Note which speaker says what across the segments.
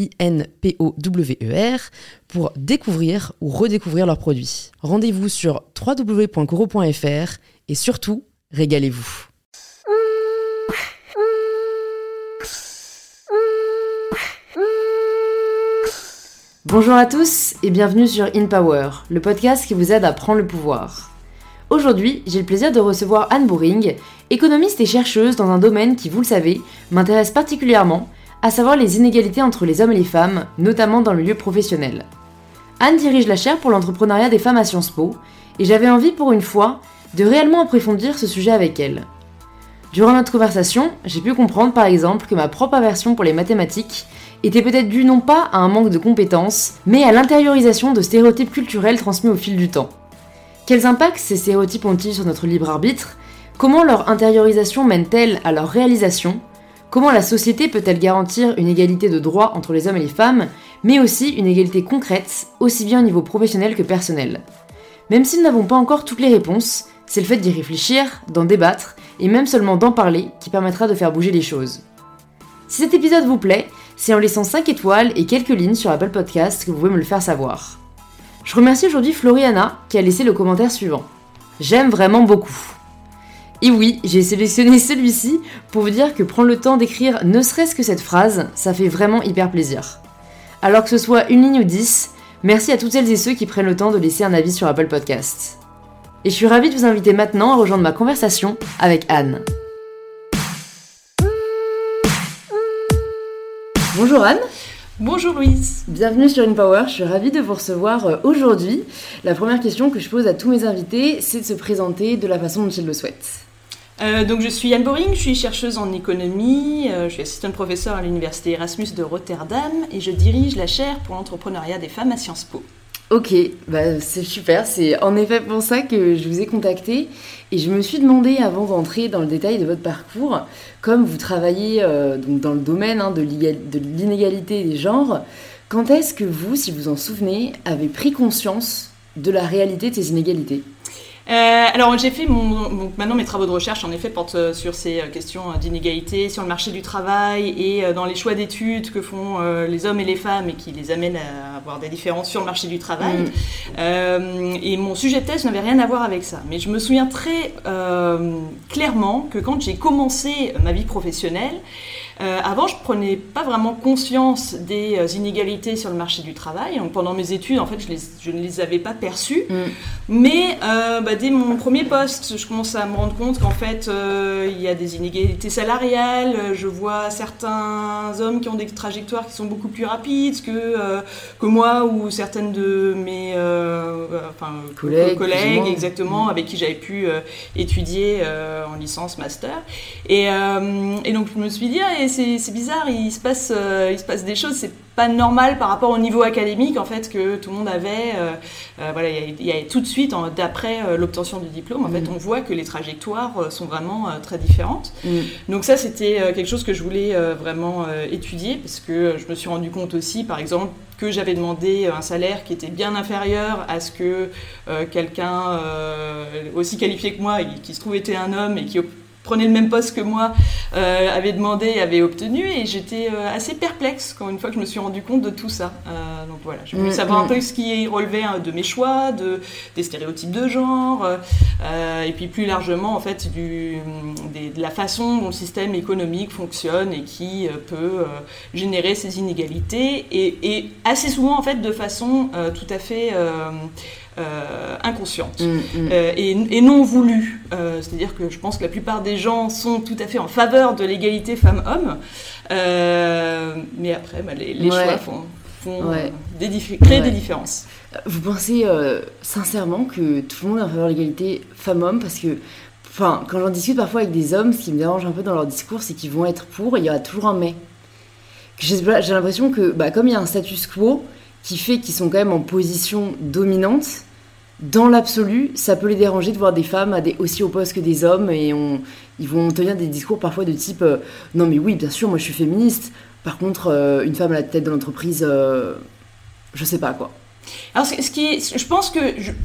Speaker 1: I-N-P-O-W-E-R, pour découvrir ou redécouvrir leurs produits. Rendez-vous sur www.coro.fr et surtout, régalez-vous. Bonjour à tous et bienvenue sur In Power, le podcast qui vous aide à prendre le pouvoir. Aujourd'hui, j'ai le plaisir de recevoir Anne Boring, économiste et chercheuse dans un domaine qui, vous le savez, m'intéresse particulièrement, à savoir les inégalités entre les hommes et les femmes, notamment dans le milieu professionnel. Anne dirige la chaire pour l'entrepreneuriat des femmes à Sciences Po, et j'avais envie pour une fois de réellement approfondir ce sujet avec elle. Durant notre conversation, j'ai pu comprendre par exemple que ma propre aversion pour les mathématiques était peut-être due non pas à un manque de compétences, mais à l'intériorisation de stéréotypes culturels transmis au fil du temps. Quels impacts ces stéréotypes ont-ils sur notre libre arbitre? Comment leur intériorisation mène-t-elle à leur réalisation? Comment la société peut-elle garantir une égalité de droits entre les hommes et les femmes, mais aussi une égalité concrète, aussi bien au niveau professionnel que personnel? Même si nous n'avons pas encore toutes les réponses, c'est le fait d'y réfléchir, d'en débattre, et même seulement d'en parler qui permettra de faire bouger les choses. Si cet épisode vous plaît, c'est en laissant 5 étoiles et quelques lignes sur Apple Podcast que vous pouvez me le faire savoir. Je remercie aujourd'hui Floriana qui a laissé le commentaire suivant. J'aime vraiment beaucoup. Et oui, j'ai sélectionné celui-ci pour vous dire que prendre le temps d'écrire ne serait-ce que cette phrase, ça fait vraiment hyper plaisir. Alors que ce soit une ligne ou dix, merci à toutes celles et ceux qui prennent le temps de laisser un avis sur Apple Podcast. Et je suis ravie de vous inviter maintenant à rejoindre ma conversation avec Anne. Bonjour Anne
Speaker 2: Bonjour Louise.
Speaker 1: Bienvenue sur InPower, je suis ravie de vous recevoir euh, aujourd'hui. La première question que je pose à tous mes invités, c'est de se présenter de la façon dont ils le souhaitent.
Speaker 2: Euh, donc je suis Anne Boring, je suis chercheuse en économie, euh, je suis assistante professeure à l'université Erasmus de Rotterdam et je dirige la chaire pour l'entrepreneuriat des femmes à Sciences Po.
Speaker 1: Ok, bah c'est super, c'est en effet pour ça que je vous ai contacté et je me suis demandé avant d'entrer dans le détail de votre parcours, comme vous travaillez euh, donc dans le domaine hein, de l'inégalité des genres, quand est-ce que vous, si vous en souvenez, avez pris conscience de la réalité de ces inégalités?
Speaker 2: Euh, alors j'ai fait mon, maintenant mes travaux de recherche en effet portent euh, sur ces euh, questions d'inégalité sur le marché du travail et dans les choix d'études que font les hommes et les femmes et qui les amènent à avoir des différences sur le marché du travail. Mm. et mon sujet de thèse n'avait rien à voir avec ça. Mais je me souviens très clairement que quand j'ai commencé ma vie professionnelle, euh, avant, je prenais pas vraiment conscience des euh, inégalités sur le marché du travail. pendant mes études, en fait, je, ne les avais pas perçues. Mm. Mais euh, bah, dès mon premier poste, je commence à me rendre compte qu'en fait, il y a des inégalités salariales. Je vois certains hommes qui ont des trajectoires qui sont beaucoup plus rapides que, que moi ou certaines de mes collègues, collègues exactement, avec qui j'avais pu étudier en licence, master. Et, et, donc, je me suis dit, ah, c'est bizarre, il se, passe, euh, il se passe des choses, c'est pas normal par rapport au niveau académique en fait que tout le monde avait. Euh, euh, voilà, il y, a, tout de suite, d'après l'obtention du diplôme, en fait, mm. on voit que les trajectoires sont vraiment très différentes. Mm. Donc ça, c'était quelque chose que je voulais vraiment étudier parce que je me suis rendu compte aussi, par exemple, que j'avais demandé un salaire qui était bien inférieur à ce que quelqu'un aussi qualifié que moi, qui se trouve était un homme et qui prenait le même poste que moi, euh, avait demandé et avait obtenu. Et j'étais euh, assez perplexe quand une fois que je me suis rendu compte de tout ça. Euh, donc voilà, je voulais mm, savoir un mm. peu ce qui relevait hein, de mes choix, de, des stéréotypes de genre, et puis plus largement en fait du, de la façon dont le système économique fonctionne et qui peut générer ces inégalités. Et, et, assez souvent en fait de façon tout à fait inconsciente mm, mm. et, non voulue. C'est-à-dire que je pense que la plupart des gens sont tout à fait en faveur de l'égalité femmes-hommes, mais après, bah, les, choix font, des créent des différences.
Speaker 1: Vous pensez sincèrement que tout le monde est en faveur de l'égalité femmes-hommes? Parce que Enfin, quand j'en discute parfois avec des hommes, ce qui me dérange un peu dans leur discours, c'est qu'ils vont être pour et il y aura toujours un mais. J'ai l'impression que, bah, comme il y a un status quo qui fait qu'ils sont quand même en position dominante, dans l'absolu, ça peut les déranger de voir des femmes aussi hauts postes que des hommes et on, ils vont tenir des discours parfois de type euh, Non, mais oui, bien sûr, moi je suis féministe. Par contre, euh, une femme à la tête de l'entreprise, euh, je sais pas quoi.
Speaker 2: Alors, ce qui je pense que,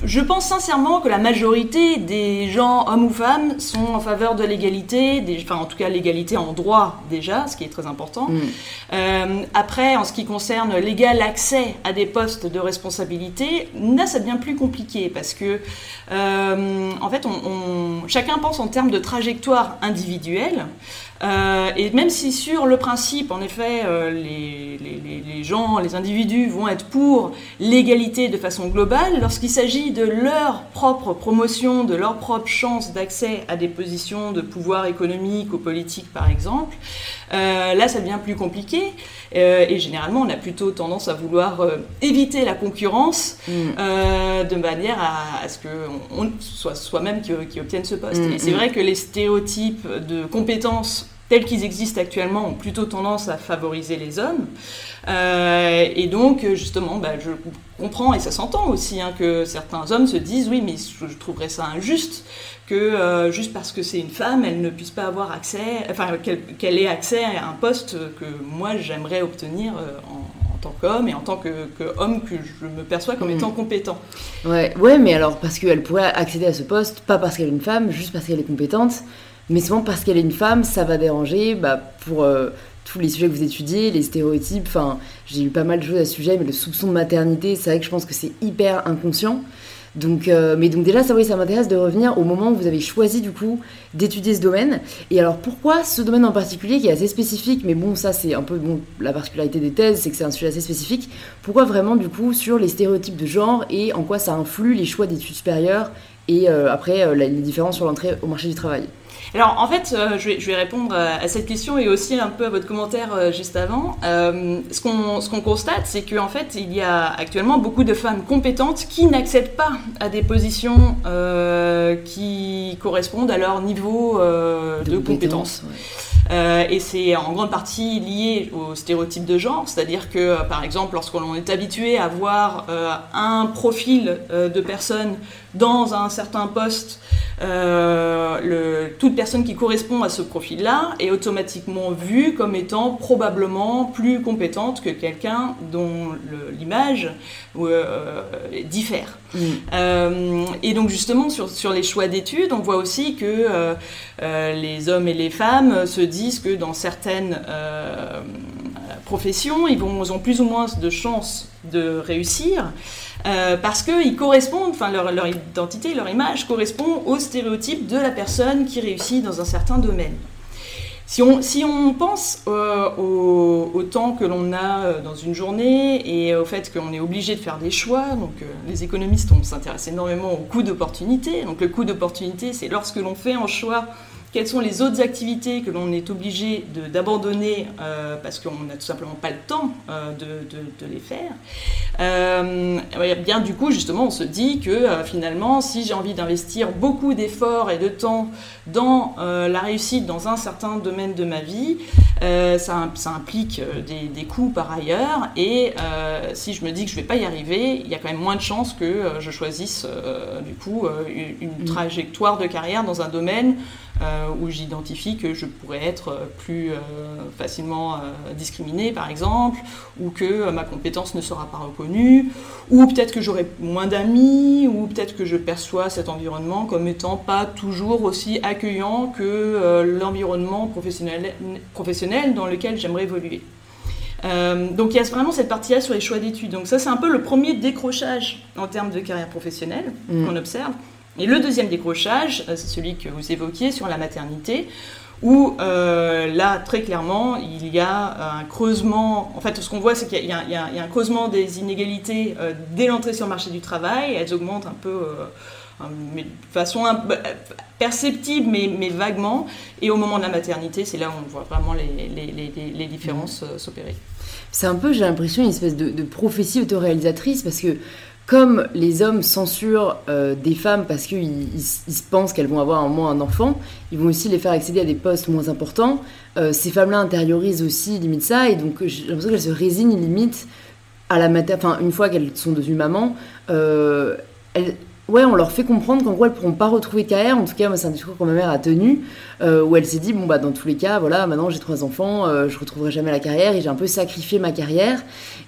Speaker 2: je, pense sincèrement que la majorité des gens, hommes ou femmes, sont en faveur de l'égalité, enfin, en tout cas, l'égalité en droit déjà, ce qui est très important. Mm. Euh, après, en ce qui concerne l'égal accès à des postes de responsabilité, là, ça devient plus compliqué parce que, euh, en fait, on, chacun pense en termes de trajectoire individuelle. Euh, et même si sur le principe, en effet, euh, les, les, gens, les individus vont être pour l'égalité de façon globale, lorsqu'il s'agit de leur propre promotion, de leur propre chance d'accès à des positions de pouvoir économique ou politique, par exemple, euh, là, ça devient plus compliqué. et généralement, on a plutôt tendance à vouloir éviter la concurrence mm. de manière à, ce que on, soit soi-même qui, qui, obtienne ce poste. Mm, et c'est mm. vrai que les stéréotypes de compétences tels qu'ils existent actuellement ont plutôt tendance à favoriser les hommes. Euh, et donc, justement, bah, je comprends, et ça s'entend aussi, hein, que certains hommes se disent, oui, mais je, trouverais ça injuste que euh, juste parce que c'est une femme, elle ne puisse pas avoir accès, enfin, qu'elle ait accès à un poste que moi j'aimerais obtenir euh, en, tant qu'homme et en tant que, homme que je me perçois comme mm. étant compétent.
Speaker 1: Ouais, ouais, mais alors parce qu'elle pourrait accéder à ce poste, pas parce qu'elle est une femme, juste parce qu'elle est compétente. Mais souvent parce qu'elle est une femme, ça va déranger bah, pour euh, tous les sujets que vous étudiez, les stéréotypes. Enfin, j'ai eu pas mal de choses à ce sujet, mais le soupçon de maternité, c'est vrai que je pense que c'est hyper inconscient. Donc, euh, mais donc déjà, ça, oui, ça m'intéresse de revenir au moment où vous avez choisi du coup d'étudier ce domaine. Et alors pourquoi ce domaine en particulier qui est assez spécifique, mais bon, ça c'est un peu la particularité des thèses, c'est que c'est un sujet assez spécifique. Pourquoi vraiment du coup sur les stéréotypes de genre et en quoi ça influe les choix d'études supérieures et euh, après les différences sur l'entrée au marché du travail?
Speaker 2: Alors en fait, euh, je, vais, répondre à, cette question et aussi un peu à votre commentaire euh, juste avant. Euh, ce qu'on constate, c'est qu'en fait, il y a actuellement beaucoup de femmes compétentes qui n'accèdent pas à des positions qui correspondent à leur niveau de, compétence. et c'est en grande partie lié au stéréotype de genre, c'est-à-dire que, par exemple, lorsqu'on est habitué à voir un profil de personnes dans un certain poste, euh, le, toute personne qui correspond à ce profil-là est automatiquement vue comme étant probablement plus compétente que quelqu'un dont l'image euh, diffère. Mm. Euh, et donc justement sur, sur les choix d'études, on voit aussi que les hommes et les femmes se disent que dans certaines professions, ils, vont, ils ont plus ou moins de chances de réussir. Euh, parce qu'ils correspondent, enfin leur, identité, leur image correspond au stéréotype de la personne qui réussit dans un certain domaine. Si on, si on pense euh, au, temps que l'on a euh, dans une journée et au fait qu'on est obligé de faire des choix, donc les économistes on s'intéresse énormément au coût d'opportunité. Donc le coût d'opportunité, c'est lorsque l'on fait un choix quelles sont les autres activités que l'on est obligé d'abandonner euh, parce qu'on n'a tout simplement pas le temps euh, de, les faire. Euh, bien du coup, justement, on se dit que finalement, si j'ai envie d'investir beaucoup d'efforts et de temps dans la réussite dans un certain domaine de ma vie, ça, ça, implique des, coûts par ailleurs. Et si je me dis que je ne vais pas y arriver, il y a quand même moins de chances que je choisisse du coup une, une, mmh. trajectoire de carrière dans un domaine euh, où j'identifie que je pourrais être plus euh, facilement euh, discriminée, par exemple, ou que ma compétence ne sera pas reconnue, ou peut-être que j'aurai moins d'amis, ou peut-être que je perçois cet environnement comme étant pas toujours aussi accueillant que l'environnement professionnel, professionnel dans lequel j'aimerais évoluer. donc il y a vraiment cette partie-là sur les choix d'études. Donc ça c'est un peu le premier décrochage en termes de carrière professionnelle mmh. qu'on observe. Et le deuxième décrochage, euh, c'est celui que vous évoquiez sur la maternité, où là, très clairement, il y a un creusement. En fait, ce qu'on voit, c'est qu'il y, a un creusement des inégalités dès l'entrée sur le marché du travail. Elles augmentent un peu mais de façon bah, perceptible, mais, mais, vaguement. Et au moment de la maternité, c'est là où on voit vraiment les, les, les, différences mmh. s'opérer.
Speaker 1: C'est un peu, j'ai l'impression, une espèce de, de prophétie autoréalisatrice, parce que comme les hommes censurent euh, des femmes parce qu'ils ils, pensent qu'elles vont avoir un moment un enfant, ils vont aussi les faire accéder à des postes moins importants. Euh, ces femmes-là intériorisent aussi limite ça, et donc j'ai l'impression qu'elles se résignent limite à la maternité. Enfin, une fois qu'elles sont devenues mamans, euh, elles, ouais, on leur fait comprendre qu'en gros, elles pourront pas retrouver de carrière. En tout cas, moi, c'est un discours que ma mère a tenu, euh, où elle s'est dit, bon, bah, dans tous les cas, voilà, maintenant j'ai trois enfants, euh, je retrouverai jamais la carrière, et j'ai un peu sacrifié ma carrière.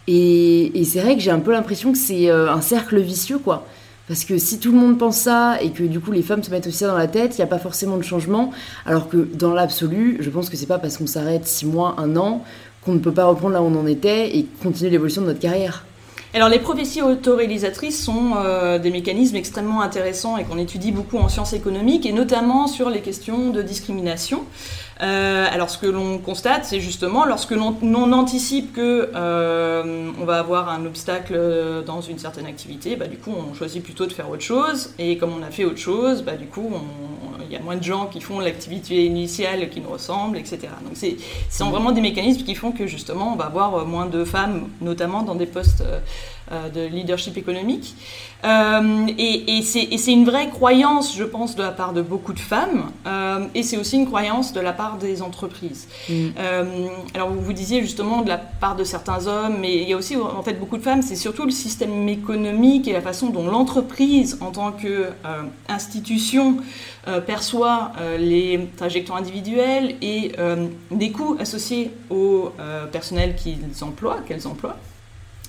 Speaker 1: Et, c'est vrai que j'ai un peu l'impression que c'est euh, un cercle vicieux, quoi. Parce que si tout le monde pense ça, et que du coup les femmes se mettent aussi ça dans la tête, il n'y a pas forcément de changement. Alors que dans l'absolu, je pense que c'est pas parce qu'on s'arrête six mois, un an, qu'on ne peut pas reprendre là où on en était et continuer l'évolution de notre carrière.
Speaker 2: Alors les prophéties autoréalisatrices sont euh, des mécanismes extrêmement intéressants et qu'on étudie beaucoup en sciences économiques et notamment sur les questions de discrimination. Euh, alors ce que l'on constate, c'est justement lorsque l'on anticipe que euh, on va avoir un obstacle dans une certaine activité, bah, du coup on choisit plutôt de faire autre chose. Et comme on a fait autre chose, bah, du coup il y a moins de gens qui font l'activité initiale qui nous ressemble, etc. Donc c'est sont vraiment des mécanismes qui font que justement on va avoir moins de femmes, notamment dans des postes euh, de leadership économique. Euh, et, et c'est une vraie croyance, je pense, de la part de beaucoup de femmes, euh, et c'est aussi une croyance de la part des entreprises. Mm. alors vous vous disiez justement de la part de certains hommes, mais il y a aussi en fait beaucoup de femmes, c'est surtout le système économique et la façon dont l'entreprise, en tant qu'institution, perçoit les trajectoires individuelles et des coûts associés au personnel qu'ils emploient, qu'elles emploient.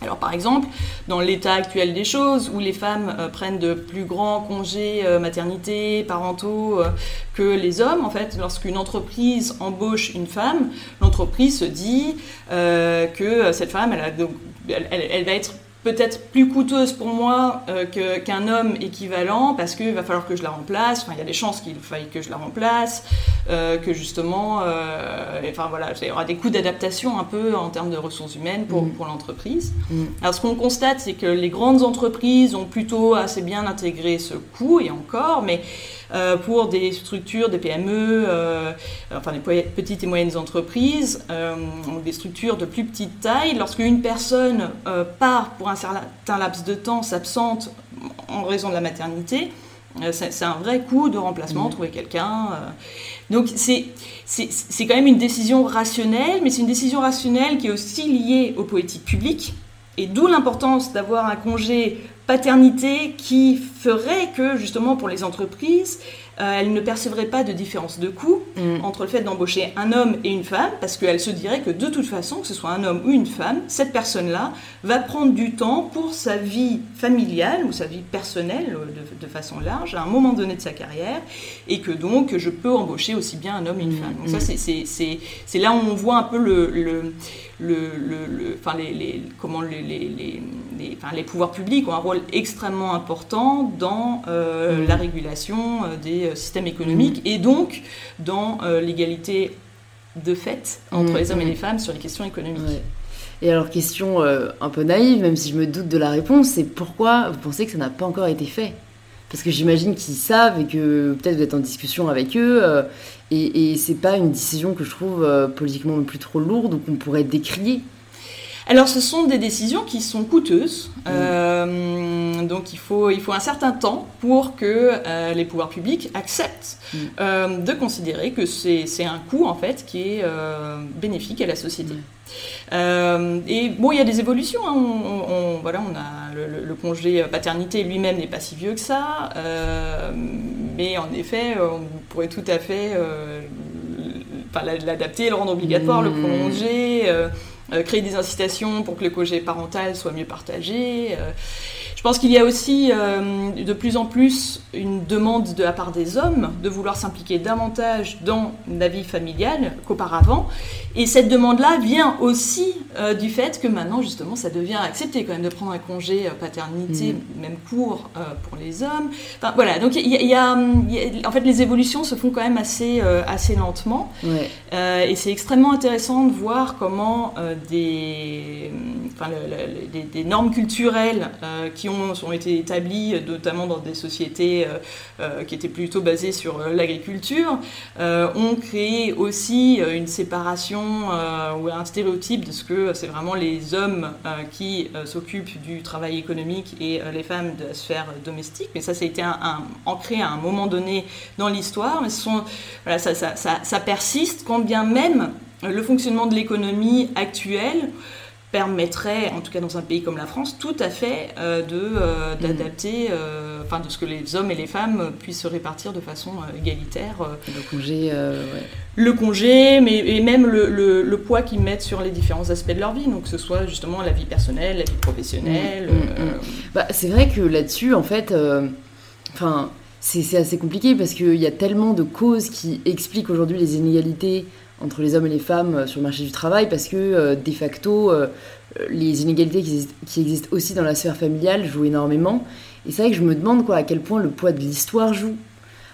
Speaker 2: Alors par exemple, dans l'état actuel des choses, où les femmes euh, prennent de plus grands congés euh, maternité, parentaux euh, que les hommes, en fait, lorsqu'une entreprise embauche une femme, l'entreprise se dit que cette femme, elle va être peut-être plus coûteuse pour moi euh, qu'un homme équivalent parce qu'il va falloir que je la remplace. Enfin, il y a des chances qu'il faille que je la remplace, euh, que justement, euh, enfin voilà, il y aura des coûts d'adaptation un peu en termes de ressources humaines pour, mm. pour l'entreprise. Mm. Alors, ce qu'on constate, c'est que les grandes entreprises ont plutôt assez bien intégré ce coût et encore, mais euh, pour des structures, des PME, euh, enfin des petites et moyennes entreprises, euh, des structures de plus petite taille. Lorsqu'une personne part pour un certain laps de temps, s'absente en raison de la maternité, c'est un vrai coût de remplacement, mmh. trouver quelqu'un. Donc c'est quand même une décision rationnelle, mais c'est une décision rationnelle qui est aussi liée aux politiques publiques. Et d'où l'importance d'avoir un congé paternité qui ferait que justement pour les entreprises, euh, elles ne percevraient pas de différence de coût mm. entre le fait d'embaucher un homme et une femme, parce qu'elles se diraient que de toute façon, que ce soit un homme ou une femme, cette personne-là va prendre du temps pour sa vie familiale ou sa vie personnelle euh, de, façon large à un moment donné de sa carrière, et que donc je peux embaucher aussi bien un homme et une mm. femme. Donc ça, mm. c'est là où on voit un peu le, le le, le, enfin les, les, comment les, les, enfin les, pouvoirs publics ont un rôle extrêmement important dans euh, la régulation euh, des euh, systèmes économiques et donc dans l'égalité de fait entre les hommes et les femmes sur les questions économiques.
Speaker 1: Et alors, question un peu naïve, même si je me doute de la réponse, c'est pourquoi vous pensez que ça n'a pas encore été fait? Parce que j'imagine qu'ils savent et que peut-être vous êtes en discussion avec eux et, et c'est pas une décision que je trouve euh, politiquement non plus trop lourde ou qu'on pourrait décrier.
Speaker 2: Alors, ce sont des décisions qui sont coûteuses. Mmh. Euh, donc, il faut, il faut un certain temps pour que euh, les pouvoirs publics acceptent mmh. euh, de considérer que c'est un coût, en fait, qui est euh, bénéfique à la société. Mmh. Et bon, il y a des évolutions. Hein. On, voilà, on a le, le congé paternité lui-même n'est pas si vieux que ça. mais en effet, on pourrait tout à fait l'adapter, le rendre obligatoire, le prolonger. Euh, créer des incitations pour que le congé parental soit mieux partagé. Je pense qu'il y a aussi euh, de plus en plus une demande de la part des hommes de vouloir s'impliquer davantage dans la vie familiale qu'auparavant. Et cette demande-là vient aussi euh, du fait que maintenant, justement, ça devient accepté quand même de prendre un congé euh, paternité, mm. même court, pour les hommes. Enfin, voilà, donc il y, a, en fait, les évolutions se font quand même assez, assez lentement. et c'est extrêmement intéressant de voir comment des, enfin, des, normes culturelles qui ont, été établis, notamment dans des sociétés euh, euh, qui étaient plutôt basées sur euh, l'agriculture, ont créé aussi une séparation ou un stéréotype de ce que c'est vraiment les hommes qui s'occupent du travail économique et les femmes de la sphère domestique. Mais ça, ça a été ancré à un moment donné dans l'histoire. Mais ça, ça persiste, quand bien même le fonctionnement de l'économie actuelle permettrait, en tout cas dans un pays comme la France, tout à fait euh, de euh, mm. d'adapter, euh, enfin de ce que les hommes et les femmes puissent se répartir de façon égalitaire.
Speaker 1: le congé, ouais.
Speaker 2: Le congé, mais et même le, le, poids qu'ils mettent sur les différents aspects de leur vie, donc que ce soit justement la vie personnelle, la vie professionnelle. Mm,
Speaker 1: mm, bah, c'est vrai que là-dessus, en fait, enfin, c'est assez compliqué parce qu'il y a tellement de causes qui expliquent aujourd'hui les inégalités entre les hommes et les femmes euh, sur le marché du travail parce que euh, de facto euh, les inégalités qui existent, aussi dans la sphère familiale jouent énormément. Et c'est vrai que je me demande à quel point le poids de l'histoire joue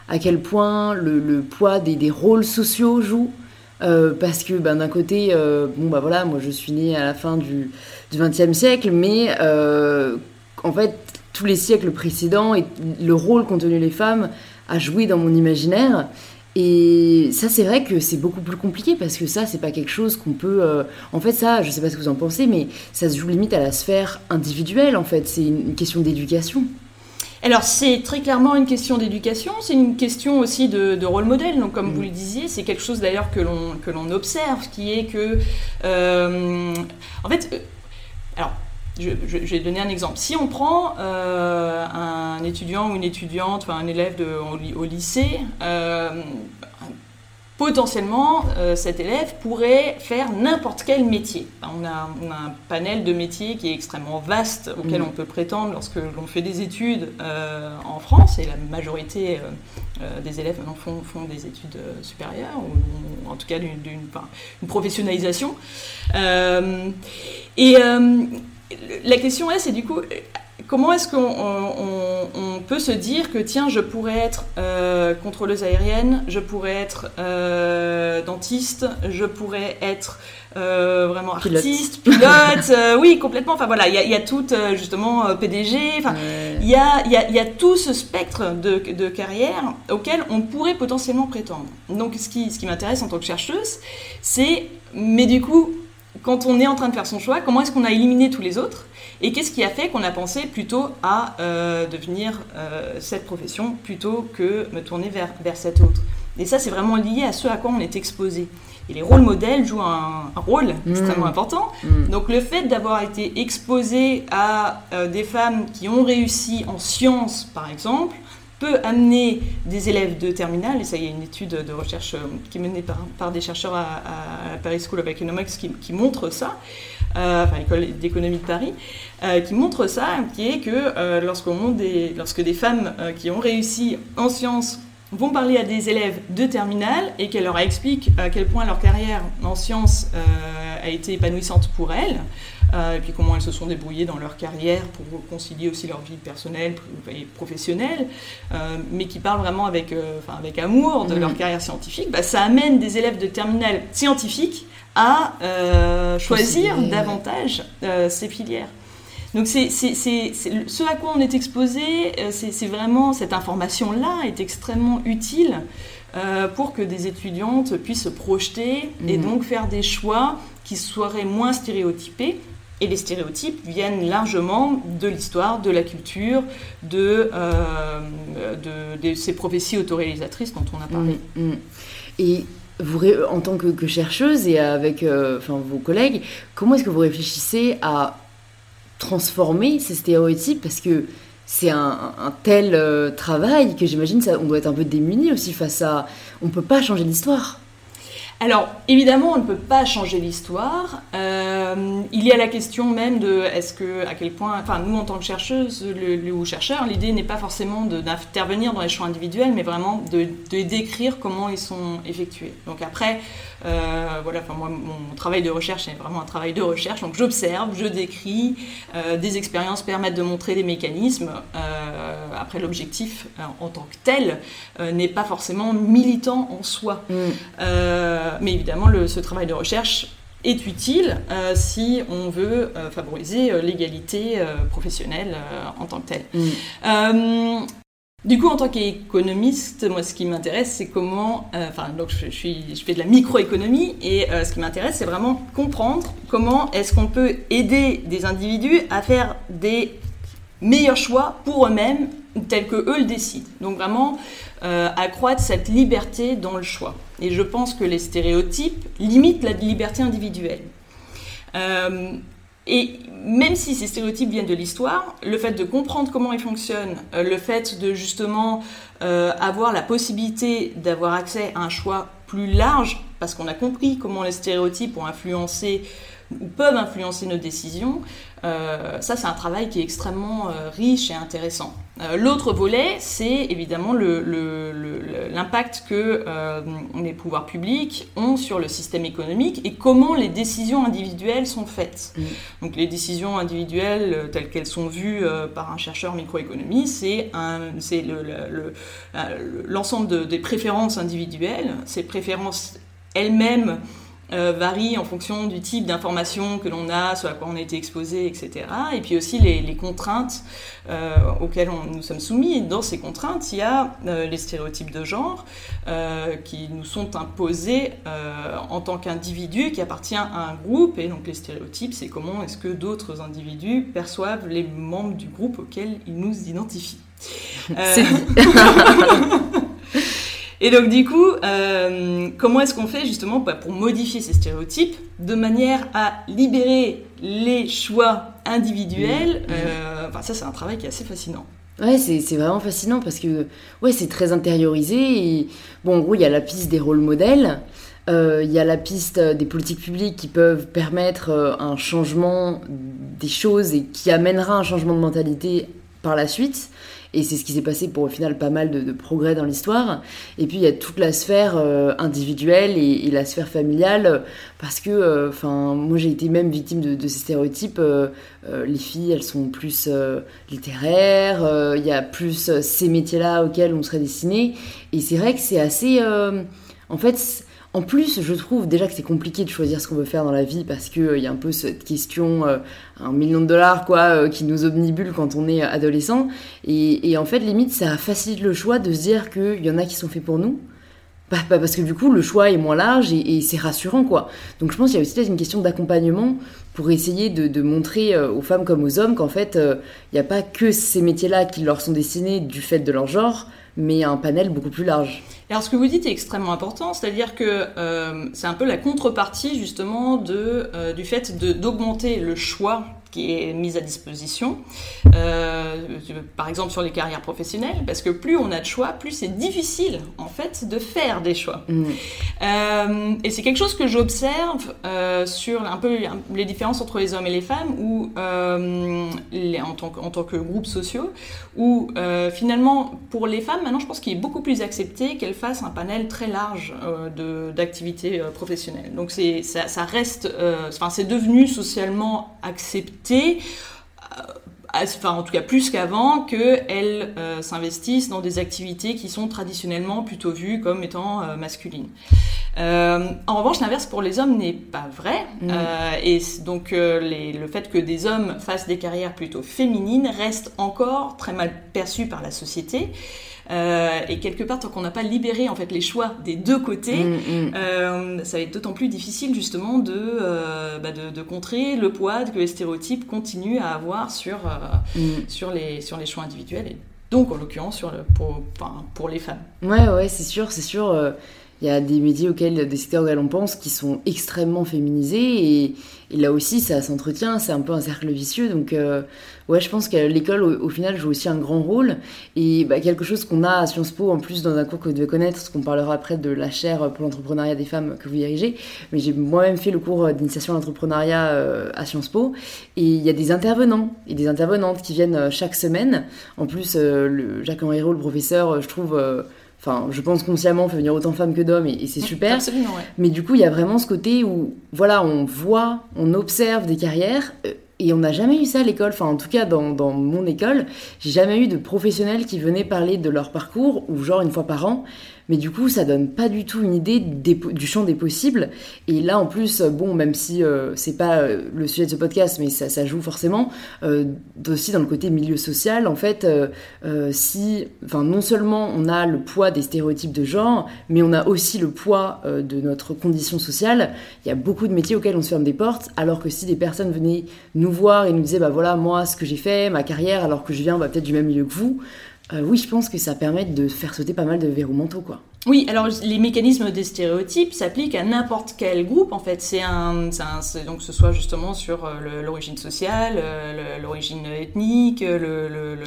Speaker 1: à quel point le, poids des, des, rôles sociaux joue parce que ben, d'un côté bon bah voilà moi je suis née à la fin du XXe siècle mais en fait tous les siècles précédents et le rôle qu'ont tenu les femmes a joué dans mon imaginaire et ça, c'est vrai que c'est beaucoup plus compliqué parce que ça, c'est pas quelque chose qu'on peut. Euh, en fait, ça, je sais pas ce que vous en pensez, mais ça se joue limite à la sphère individuelle, en fait. C'est une question d'éducation.
Speaker 2: Alors c'est très clairement une question d'éducation, c'est une question aussi de, rôle modèle. Donc comme vous mm. le disiez, c'est quelque chose d'ailleurs que l'on que l'on observe, qui est que euh, en fait, euh, alors je, vais donner un exemple. Si on prend euh, un étudiant ou une étudiante, enfin un élève de, au, lycée, euh, potentiellement, euh, cet élève pourrait faire n'importe quel métier. On a, un panel de métiers qui est extrêmement vaste, auquel mm. on peut prétendre lorsque l'on fait des études en France, et la majorité des élèves font, font, des études supérieures, ou, en tout cas d'une professionnalisation. et la question est, c'est du coup, comment est-ce qu'on peut se dire que, tiens, je pourrais être euh, contrôleuse aérienne, je pourrais être euh, dentiste, je pourrais être euh, vraiment artiste, pilote, oui, complètement. Enfin voilà, il y, a tout, justement, PDG, enfin, il y, a, tout ce spectre de, de, carrière auquel on pourrait potentiellement prétendre. Donc, ce qui, ce qui m'intéresse en tant que chercheuse, c'est, mais du coup, quand on est en train de faire son choix, comment est-ce qu'on a éliminé tous les autres et qu'est-ce qui a fait qu'on a pensé plutôt à euh, devenir euh, cette profession plutôt que me tourner vers, vers cette autre Et ça, c'est vraiment lié à ce à quoi on est exposé. Et les rôles modèles jouent un, rôle mmh. extrêmement important. Mmh. Donc le fait d'avoir été exposé à euh, des femmes qui ont réussi en sciences, par exemple, peut amener des élèves de terminale, et ça y a une étude de recherche qui est menée par, des chercheurs à, Paris School of Economics qui, qui montre ça, euh, enfin l'école d'économie de Paris, euh, qui montre ça, qui est que euh, des, lorsque des femmes qui ont réussi en sciences vont parler à des élèves de terminale et qu'elle leur explique à quel point leur carrière en sciences a été épanouissante pour elles, et puis comment elles se sont débrouillées dans leur carrière pour concilier aussi leur vie personnelle et professionnelle, mais qui parlent vraiment avec, avec amour de mmh. leur carrière scientifique, bah, ça amène des élèves de terminale scientifiques à euh, choisir davantage euh, ces filières. Donc c'est ce à quoi on est exposé, euh, c'est vraiment cette information-là est extrêmement utile pour que des étudiantes puissent se projeter et mhm. donc faire des choix qui seraient moins stéréotypés. Et les stéréotypes viennent largement de l'histoire, de la culture, de, de, ces prophéties autoréalisatrices dont on a parlé.
Speaker 1: Mhm. Mhm. Et vous, en tant que, chercheuse et avec euh, vos collègues, comment est-ce que vous réfléchissez à transformer ces stéréotypes? Parce que c'est un, tel euh, travail que j'imagine on doit être un peu démuni aussi face à... On ne peut pas changer l'histoire.
Speaker 2: Alors, évidemment, on ne peut pas changer l'histoire. Euh, il y a la question même de est-ce que, à quel point, enfin, nous en tant que chercheuses le, ou chercheurs, l'idée n'est pas forcément d'intervenir dans les choix individuels, mais vraiment de, décrire comment ils sont effectués. Donc après, euh, voilà, enfin, moi, mon travail de recherche est vraiment un travail de recherche. Donc j'observe, je décris, euh, des expériences permettent de montrer des mécanismes. après, l'objectif en tant que tel n'est pas forcément militant en soi. Mm. Euh, mais évidemment, ce travail de recherche est utile euh, si on veut euh, favoriser l'égalité professionnelle en tant que telle. Mm. Du coup, en tant qu'économiste, moi, ce qui m'intéresse, c'est comment. Enfin, donc, je, suis, je fais de la microéconomie et ce qui m'intéresse, c'est vraiment comprendre comment est-ce qu'on peut aider des individus à faire des meilleurs choix pour eux-mêmes, tels que eux le décident. Donc, vraiment euh, accroître cette liberté dans le choix. Et je pense que les stéréotypes limitent la liberté individuelle. Euh, et même si ces stéréotypes viennent de l'histoire, le fait de comprendre comment ils fonctionnent, euh, le fait de justement avoir la possibilité d'avoir accès à un choix plus large, parce qu'on a compris comment les stéréotypes ont influencé ou peuvent influencer nos décisions, euh, ça c'est un travail qui est extrêmement euh, riche et intéressant. Euh, l'autre volet, c'est évidemment l'impact que les pouvoirs publics ont sur le système économique et comment les décisions individuelles sont faites. Mm. Donc les décisions individuelles telles qu'elles sont vues par un chercheur microéconomie, c'est l'ensemble des préférences individuelles, ces préférences elles-mêmes euh, varie en fonction du type d'information que l'on a, sur à quoi on a été exposé, etc. Et puis aussi les, contraintes euh, auxquelles on, nous sommes soumis. Et dans ces contraintes, il y a euh, les stéréotypes de genre qui nous sont imposés en tant qu'individu qui appartient à un groupe. Et donc les stéréotypes, c'est comment est-ce que d'autres individus perçoivent les membres du groupe auquel ils nous identifient. C'est Et donc du coup, euh, comment est-ce qu'on fait justement pour modifier ces stéréotypes de manière à libérer les choix individuels euh, enfin, Ça, c'est un travail qui est assez fascinant.
Speaker 1: Ouais, c'est vraiment fascinant parce que ouais, c'est très intériorisé. Et, bon, en gros, il y a la piste des rôles modèles. Euh, il y a la piste des politiques publiques qui peuvent permettre un changement des choses et qui amènera un changement de mentalité par la suite. Et c'est ce qui s'est passé pour au final pas mal de, progrès dans l'histoire. Et puis il y a toute la sphère euh, individuelle et, la sphère familiale, parce que, euh, moi j'ai été même victime de, ces stéréotypes. Euh, les filles, elles sont plus littéraires, il y a plus ces métiers-là auxquels on serait destiné. Et c'est vrai que c'est assez... en fait, en plus, je trouve déjà que c'est compliqué de choisir ce qu'on veut faire dans la vie parce qu'il euh, y a un peu cette question, euh, un million de dollars, quoi, euh, qui nous omnibule quand on est adolescent. Et, en fait, limite, ça facilite le choix de se dire qu'il y en a qui sont faits pour nous. Parce que du coup, le choix est moins large et, c'est rassurant, quoi. Donc je pense qu'il y a aussi une question d'accompagnement pour essayer de, montrer aux femmes comme aux hommes qu'en fait, il n'y a pas que ces métiers-là qui leur sont destinés du fait de leur genre, mais un panel beaucoup plus large.
Speaker 2: Alors ce que vous dites est extrêmement important, c'est-à-dire que euh, c'est un peu la contrepartie justement de, euh, du fait d'augmenter le choix qui est mise à disposition, euh, par exemple sur les carrières professionnelles, parce que plus on a de choix, plus c'est difficile en fait de faire des choix. Mm. Euh, et c'est quelque chose que j'observe euh, sur un peu les différences entre les hommes et les femmes, ou en, tant que, en tant que groupes sociaux, où finalement pour les femmes, maintenant je pense qu'il est beaucoup plus accepté qu'elles fassent un panel très large d'activités professionnelles. Donc ça, ça reste, enfin c'est devenu socialement accepté euh, enfin en tout cas plus qu'avant, qu'elles euh, s'investissent dans des activités qui sont traditionnellement plutôt vues comme étant euh, masculines. en revanche, l'inverse pour les hommes n'est pas vrai, mm. et donc le fait que des hommes fassent des carrières plutôt féminines reste encore très mal perçu par la société. Euh, et quelque part, tant qu'on n'a pas libéré en fait les choix des deux côtés, mm, mm. Euh, ça va être d'autant plus difficile justement de, euh, bah, de, contrer le poids que les stéréotypes continuent à avoir sur, mm. sur, les, sur les choix individuels et donc en l'occurrence sur pour, pour les femmes.
Speaker 1: Ouais, ouais, c'est sûr, c'est sûr. Il y a des métiers auxquels, des secteurs auxquels on pense qui sont extrêmement féminisés et, là aussi ça s'entretient, c'est un peu un cercle vicieux. Donc euh, ouais, je pense que l'école au, final joue aussi un grand rôle et bah, quelque chose qu'on a à Sciences Po en plus dans un cours que vous devez connaître, parce qu'on parlera après de la chaire pour l'entrepreneuriat des femmes que vous dirigez. Mais j'ai moi-même fait le cours d'initiation à l'entrepreneuriat euh, à Sciences Po et il y a des intervenants et des intervenantes qui viennent euh, chaque semaine. En plus, Jacques-Henri le professeur, je trouve enfin, je pense consciemment, fait venir autant de femmes que d'hommes et, c'est super.
Speaker 2: Absolument, ouais.
Speaker 1: Mais du coup, il y a vraiment ce côté où, voilà, on voit, on observe des carrières. Euh, et on n'a jamais eu ça à l'école, enfin en tout cas dans, dans mon école, j'ai jamais eu de professionnels qui venaient parler de leur parcours, ou genre une fois par an, mais du coup ça donne pas du tout une idée du champ des possibles. Et là en plus bon même si euh, c'est pas euh, le sujet de ce podcast mais ça, ça joue forcément euh, aussi dans le côté milieu social en fait si enfin non seulement on a le poids des stéréotypes de genre mais on a aussi le poids de notre condition sociale il y a beaucoup de métiers auxquels on se ferme des portes alors que si des personnes venaient nous voir et nous disaient bah voilà moi ce que j'ai fait ma carrière alors que je viens bah, peut-être du même milieu que vous euh, oui, je pense que ça permet de faire sauter pas mal de verrous mentaux, quoi.
Speaker 2: Oui, alors les mécanismes des stéréotypes s'appliquent à n'importe quel groupe en fait. C'est un, un donc ce soit justement sur euh, l'origine sociale, euh, l'origine ethnique, le, le, le,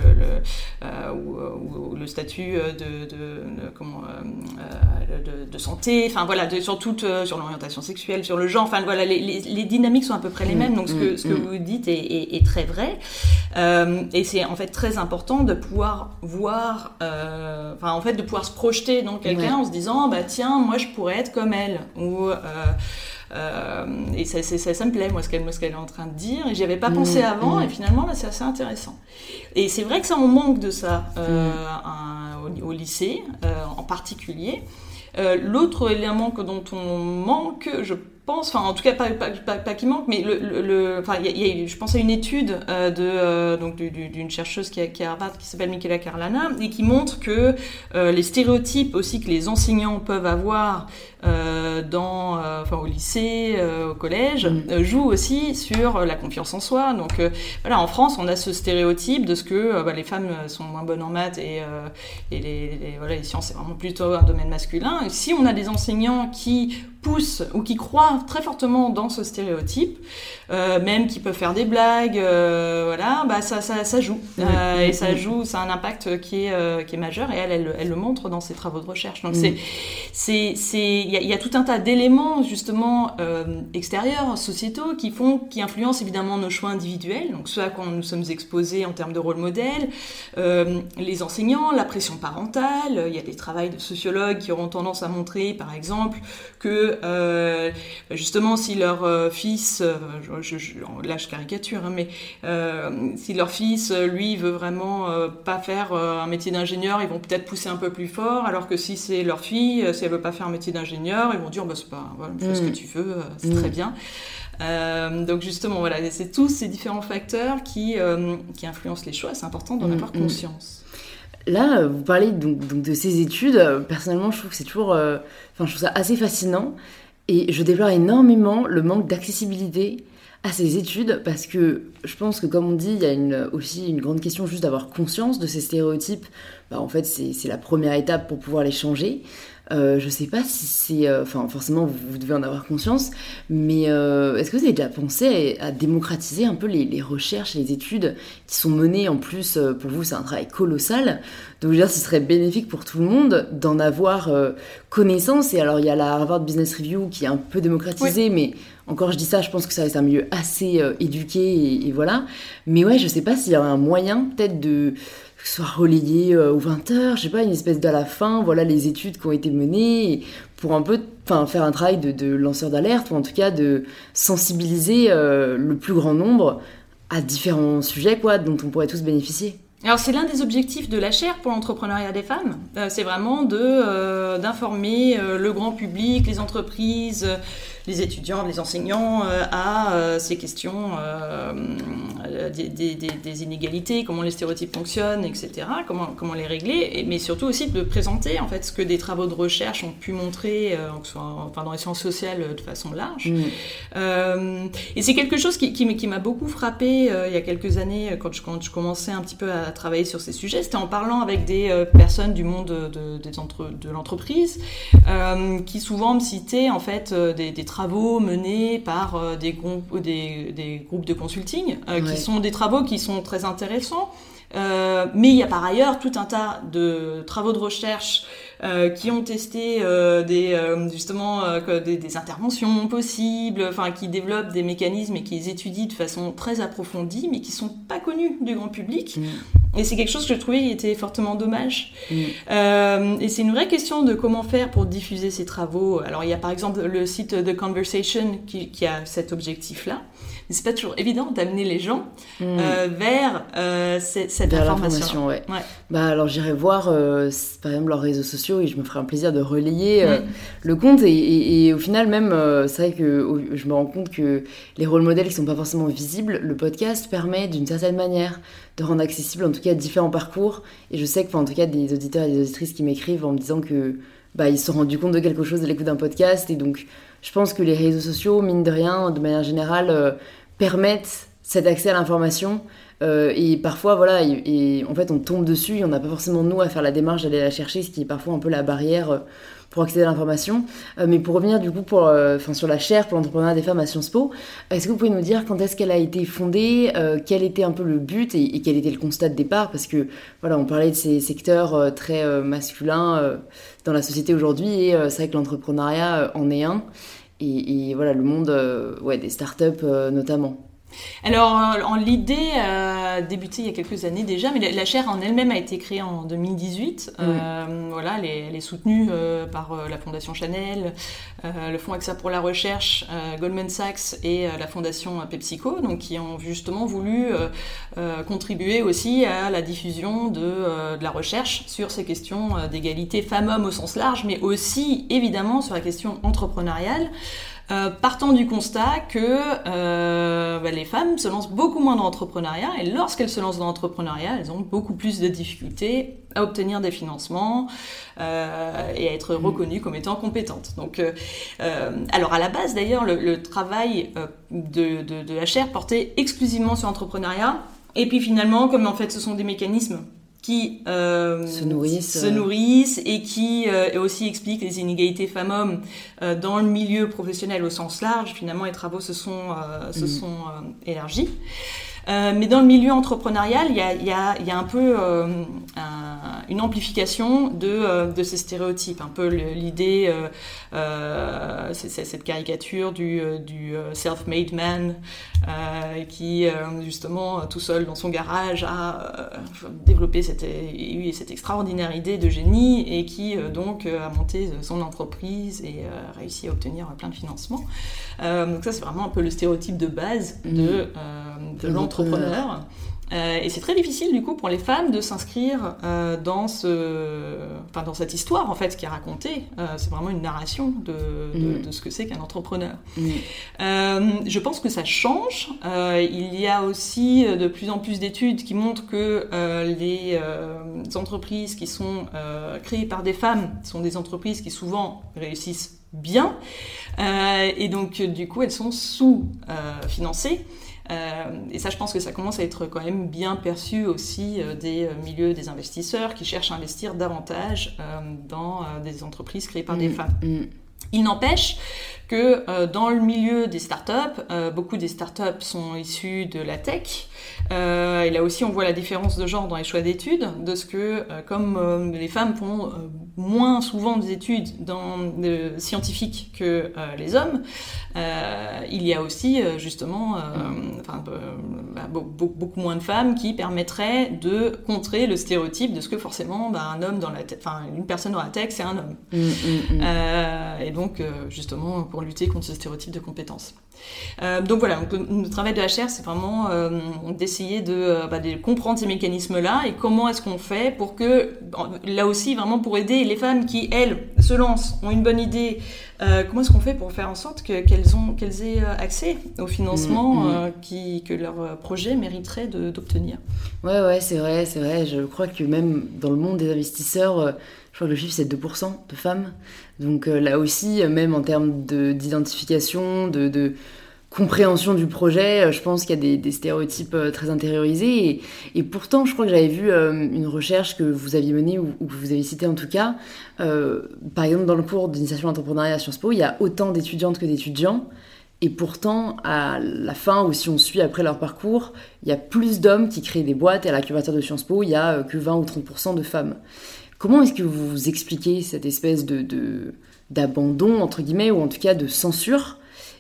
Speaker 2: euh, ou, le statut de, de, comment de, de, santé, enfin voilà, sur toute sur l'orientation sexuelle, sur le genre, enfin voilà, les, les, dynamiques sont à peu près les mmh, mêmes. Donc ce que, mmh, ce que mmh. vous dites est, est, est très vrai, et c'est en fait très important de pouvoir voir, enfin en fait de pouvoir se projeter dans quelqu'un en se disant bah tiens moi je pourrais être comme elle ou euh, euh, et ça, ça, ça, me plaît moi ce qu'elle est en train de dire et j'y avais pas pensé mmh, avant mmh. et finalement là c'est assez intéressant et c'est vrai que ça on manque de ça euh, mmh. au, lycée en particulier l'autre élément que dont on manque je pense, enfin en tout cas pas, pas, pas, qui manque, mais le, y a, je pense à une étude euh, de euh, donc d'une chercheuse qui, est à Harvard qui s'appelle Michaela Carlana et qui montre que euh, les stéréotypes aussi que les enseignants peuvent avoir dans, enfin au lycée, au collège, mm. jouent aussi sur la confiance en soi. Donc voilà, en France, on a ce stéréotype de ce que bah, les femmes sont moins bonnes en maths et, et les, voilà, les sciences c'est vraiment plutôt un domaine masculin. Et si on a des enseignants qui poussent ou qui croient très fortement dans ce stéréotype, euh, même qui peuvent faire des blagues, euh, voilà, bah ça, ça, ça joue. Euh, et ça joue, ça a un impact qui est, qui est majeur et elle, elle, elle, le montre dans ses travaux de recherche. Donc c'est, c'est, c'est, il y, a tout un tas d'éléments justement extérieurs, sociétaux, qui font, qui influencent évidemment nos choix individuels, donc ceux à quoi nous sommes exposés en termes de rôle modèle, les enseignants, la pression parentale. Il y a des travaux de sociologues qui auront tendance à montrer, par exemple, que euh, justement si leur euh, fils, euh, je, je, là je caricature, hein, mais si leur fils, lui, veut vraiment pas faire un métier d'ingénieur, ils vont peut-être pousser un peu plus fort, alors que si c'est leur fille, si elle veut pas faire un métier d'ingénieur, ils vont dire bah c'est pas, voilà, fais ce que mm. tu veux, c'est très mm. bien. donc justement, voilà, c'est tous ces différents facteurs qui, qui influencent les choix. C'est important d'en mm, avoir conscience.
Speaker 1: Là, vous parlez donc, de ces études. Personnellement, je trouve que c'est toujours. Euh, enfin, je trouve ça assez fascinant. Et je déplore énormément le manque d'accessibilité à ces études parce que je pense que, comme on dit, il y a aussi une grande question juste d'avoir conscience de ces stéréotypes. Bah, en fait, c'est la première étape pour pouvoir les changer. Euh, je sais pas si c'est. Euh, enfin, forcément, vous, devez en avoir conscience, mais euh, est-ce que vous avez déjà pensé à, démocratiser un peu les, recherches et les études qui sont menées En plus, pour vous, c'est un travail colossal. Donc, je veux dire, ce serait bénéfique pour tout le monde d'en avoir connaissance. Et alors, il y a la Harvard Business Review qui est un peu démocratisée, mais encore, je dis ça, je pense que ça reste un milieu assez éduqué et, et, voilà. Mais ouais, je sais pas s'il y aurait un moyen, peut-être, de soit relayé euh, aux 20h, je sais pas, une espèce d'à la fin, voilà les études qui ont été menées, pour un peu faire un travail de, lanceur d'alerte, ou en tout cas de sensibiliser euh, le plus grand nombre à différents sujets quoi, dont on pourrait tous bénéficier.
Speaker 2: Alors c'est l'un des objectifs de la chaire pour l'entrepreneuriat des femmes. Euh, c'est vraiment d'informer le grand public, les entreprises, les étudiants, les enseignants à ces questions des, des, des, inégalités, comment les stéréotypes fonctionnent, etc., comment, comment les régler, mais surtout aussi de présenter en fait ce que des travaux de recherche ont pu montrer, enfin, dans les sciences sociales de façon large. Mm. et c'est quelque chose qui, qui, m'a beaucoup frappé il y a quelques années quand je, quand je commençais un petit peu à travailler sur ces sujets, c'était en parlant avec des personnes du monde de, de l'entreprise euh, qui souvent me citaient en fait euh, des, travaux menés par euh, des, groupes, des, des groupes de consulting, qui sont des travaux qui sont très intéressants. mais il y a par ailleurs tout un tas de travaux de recherche euh, qui ont testé euh, des, euh, justement des, des, interventions possibles, enfin qui développent des mécanismes et qui les étudient de façon très approfondie, mais qui sont pas connus du grand public. Mm. Et c'est quelque chose que je trouvais qui était fortement dommage. Mm. et c'est une vraie question de comment faire pour diffuser ces travaux. Alors il y a par exemple le site The Conversation qui, qui a cet objectif-là c'est pas toujours évident d'amener les gens euh, vers euh, cette, information.
Speaker 1: ouais. Bah alors j'irai voir euh, par exemple leurs réseaux sociaux et je me ferai un plaisir de relayer hmm. le compte et, au final même c'est vrai que je me rends compte que les rôles modèles qui sont pas forcément visibles, le podcast permet d'une certaine manière de rendre accessible en tout cas différents parcours et je sais que en tout cas des auditeurs et des auditrices qui m'écrivent en me disant que bah, ils se sont rendus compte de quelque chose à l'écoute d'un podcast et donc je pense que les réseaux sociaux, mine de rien, de manière générale, permettent cet accès à l'information. Euh, et parfois, voilà, et, en fait, on tombe dessus et on n'a pas forcément nous à faire la démarche d'aller la chercher, ce qui est parfois un peu la barrière euh, pour accéder à l'information. Euh, mais pour revenir du coup pour, sur la chaire pour l'entrepreneuriat des femmes à Sciences Po, est-ce que vous pouvez nous dire quand est-ce qu'elle a été fondée, quel était un peu le but et, quel était le constat de départ? Parce que voilà, on parlait de ces secteurs très masculins dans la société aujourd'hui et c'est vrai que l'entrepreneuriat en est un et, voilà le monde ouais, des startups notamment.
Speaker 2: Alors, euh, l'idée a débuté il y a quelques années déjà, mais la, chaire en elle-même a été créée en 2018. Euh, voilà, elle est, soutenue euh, par la Fondation Chanel, le Fonds AXA pour la recherche, Goldman Sachs et la Fondation PepsiCo, donc qui ont justement voulu contribuer aussi à la diffusion de, de, la recherche sur ces questions d'égalité femmes-hommes au sens large, mais aussi évidemment sur la question entrepreneuriale. Euh, partant du constat que euh, bah, les femmes se lancent beaucoup moins dans l'entrepreneuriat et lorsqu'elles se lancent dans l'entrepreneuriat, elles ont beaucoup plus de difficultés à obtenir des financements euh, et à être reconnues comme étant compétentes. Donc, alors à la base d'ailleurs, le, travail de, de, de HR portait exclusivement sur l'entrepreneuriat. Et puis finalement, comme en fait ce sont des mécanismes qui
Speaker 1: euh, se, nourrissent,
Speaker 2: se nourrissent et qui euh, aussi expliquent les inégalités femmes-hommes euh, dans le milieu professionnel au sens large. Finalement, les travaux se sont, se mm. sont élargis. Mais dans le milieu entrepreneurial, il y a, y a, y a un peu une amplification de, de, ces stéréotypes. Un peu l'idée, c'est cette caricature du, du self-made man qui, justement, tout seul dans son garage, a développé cette eu cette extraordinaire idée de génie et qui euh, donc euh, a monté son entreprise et a euh, réussi à obtenir plein de financements. donc ça c'est vraiment un peu le stéréotype de base de, mmh. de l'entrepreneur. Euh, et c'est très difficile du coup pour les femmes de s'inscrire euh, dans ce, enfin dans cette histoire en fait qui est racontée. Euh, c'est vraiment une narration de, de, mm. de ce que c'est qu'un entrepreneur. Mm. Je pense que ça change. Il y a aussi de plus en plus d'études qui montrent que les entreprises qui sont créées par des femmes sont des entreprises qui souvent réussissent bien. et donc du coup elles sont sous-financées. Euh, et ça, je pense que ça commence à être quand même bien perçu aussi euh, des euh, milieux des investisseurs qui cherchent à investir davantage dans des entreprises créées par des mm, femmes. Mm. Il n'empêche que dans le milieu des startups, beaucoup des startups sont issues de la tech. Et là aussi, on voit la différence de genre dans les choix d'études, de ce que, comme les femmes font moins souvent des études dans, scientifiques que les hommes, euh, il y a aussi euh, justement euh, enfin, bah, beaucoup moins de femmes qui permettraient de contrer le stéréotype de ce que forcément bah, un homme dans la enfin une personne dans la tech c'est un homme. Mm, mm, mm. et donc justement pour lutter contre ce stéréotype de compétences. donc voilà, donc, le, travail de HR, c'est vraiment d'essayer de, bah, de, comprendre ces mécanismes-là et comment est-ce qu'on fait pour que, là aussi, vraiment pour aider les femmes qui, elles, se lancent, ont une bonne idée, euh, comment est-ce qu'on fait pour faire en sorte qu'elles qu'elles aient accès au financement mm, mm. qui, que leur projet mériterait d'obtenir?
Speaker 1: Ouais, ouais, c'est vrai, c'est vrai. Je crois que même dans le monde des investisseurs, je crois que le chiffre c'est 2% de femmes. Donc euh, là aussi, même en termes d'identification, de, compréhension du projet, euh, je pense qu'il y a des, stéréotypes euh, très intériorisés. Et, pourtant, je crois que j'avais vu une recherche que vous aviez menée ou, que vous avez citée en tout cas. par exemple, dans le cours d'initiation à l'entrepreneuriat à Sciences Po, il y a autant d'étudiantes que d'étudiants. Et pourtant, à la fin, ou si on suit après leur parcours, il y a plus d'hommes qui créent des boîtes et à l'incubateur de Sciences Po, il y a que 20 ou 30% de femmes. Comment est-ce que vous vous expliquez cette espèce de d'abandon entre guillemets ou en tout cas de censure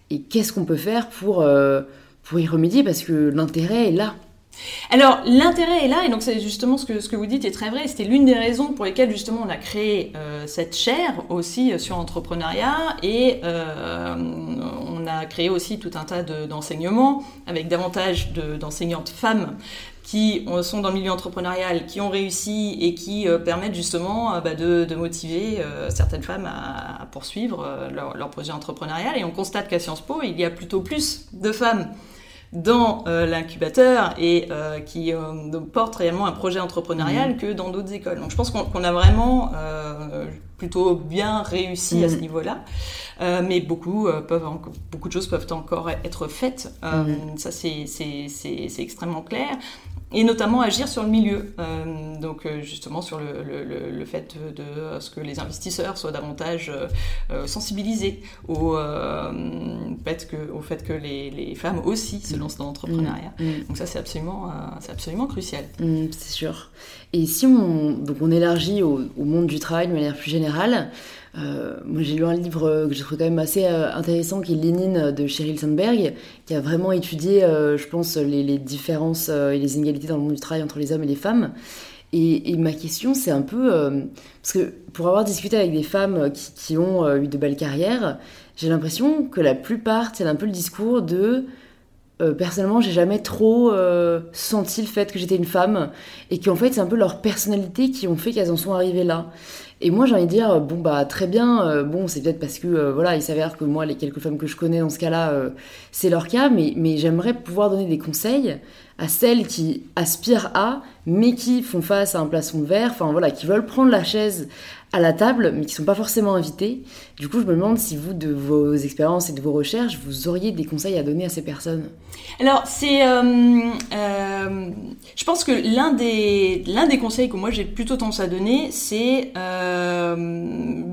Speaker 1: Et qu'est-ce qu'on peut faire pour euh, pour y remédier parce que l'intérêt est là
Speaker 2: alors l'intérêt est là et donc c'est justement ce que, ce que vous dites est très vrai. C'était l'une des raisons pour lesquelles justement on a créé euh, cette chaire aussi euh, sur l'entrepreneuriat et on a créé aussi tout un tas d'enseignements avec davantage d'enseignantes femmes qui sont dans le milieu entrepreneurial, qui ont réussi et qui euh, permettent justement euh, bah, de, motiver euh, certaines femmes à, poursuivre leur, projet entrepreneurial. Et on constate qu'à Sciences Po, il y a plutôt plus de femmes dans l'incubateur et qui portent réellement un projet entrepreneurial mmh. que dans d'autres écoles. Donc je pense qu'on a vraiment plutôt bien réussi à ce mmh. niveau-là. mais beaucoup, peuvent beaucoup de choses peuvent encore être faites. Mmh. Ça, c'est extrêmement clair et notamment agir sur le milieu. Euh, donc euh, justement sur le, le, le, fait de, ce que les investisseurs soient davantage euh, sensibilisés au, fait que, au fait que les, les, femmes aussi se lancent dans l'entrepreneuriat. Mm. Mm. Donc ça c'est absolument, absolument crucial.
Speaker 1: Mm, c'est sûr. Et si on, donc on élargit au, monde du travail de manière plus générale, euh, moi, j'ai lu un livre que je trouve quand même assez euh, intéressant, qui est Lénine de Sheryl Sandberg, qui a vraiment étudié, euh, je pense, les, différences et les inégalités dans le monde du travail entre les hommes et les femmes. Et, ma question, c'est un peu. parce que pour avoir discuté avec des femmes qui, qui ont eu de belles carrières, j'ai l'impression que la plupart c'est un peu le discours de. Personnellement, j'ai jamais trop senti le fait que j'étais une femme et qu'en fait, c'est un peu leur personnalité qui ont fait qu'elles en sont arrivées là. Et moi, j'ai envie de dire, bon, bah, très bien, euh, bon, c'est peut-être parce que, euh, voilà, il s'avère que moi, les quelques femmes que je connais dans ce cas-là, euh, c'est leur cas, mais, mais j'aimerais pouvoir donner des conseils à celles qui aspirent à, mais qui font face à un plafond de verre, enfin, voilà, qui veulent prendre la chaise à la table, mais qui sont pas forcément invités. Du coup, je me demande si vous, de vos expériences et de vos recherches, vous auriez des conseils à donner à ces personnes.
Speaker 2: Alors, c'est, euh, euh, je pense que l'un des l'un des conseils que moi j'ai plutôt tendance à donner, c'est euh,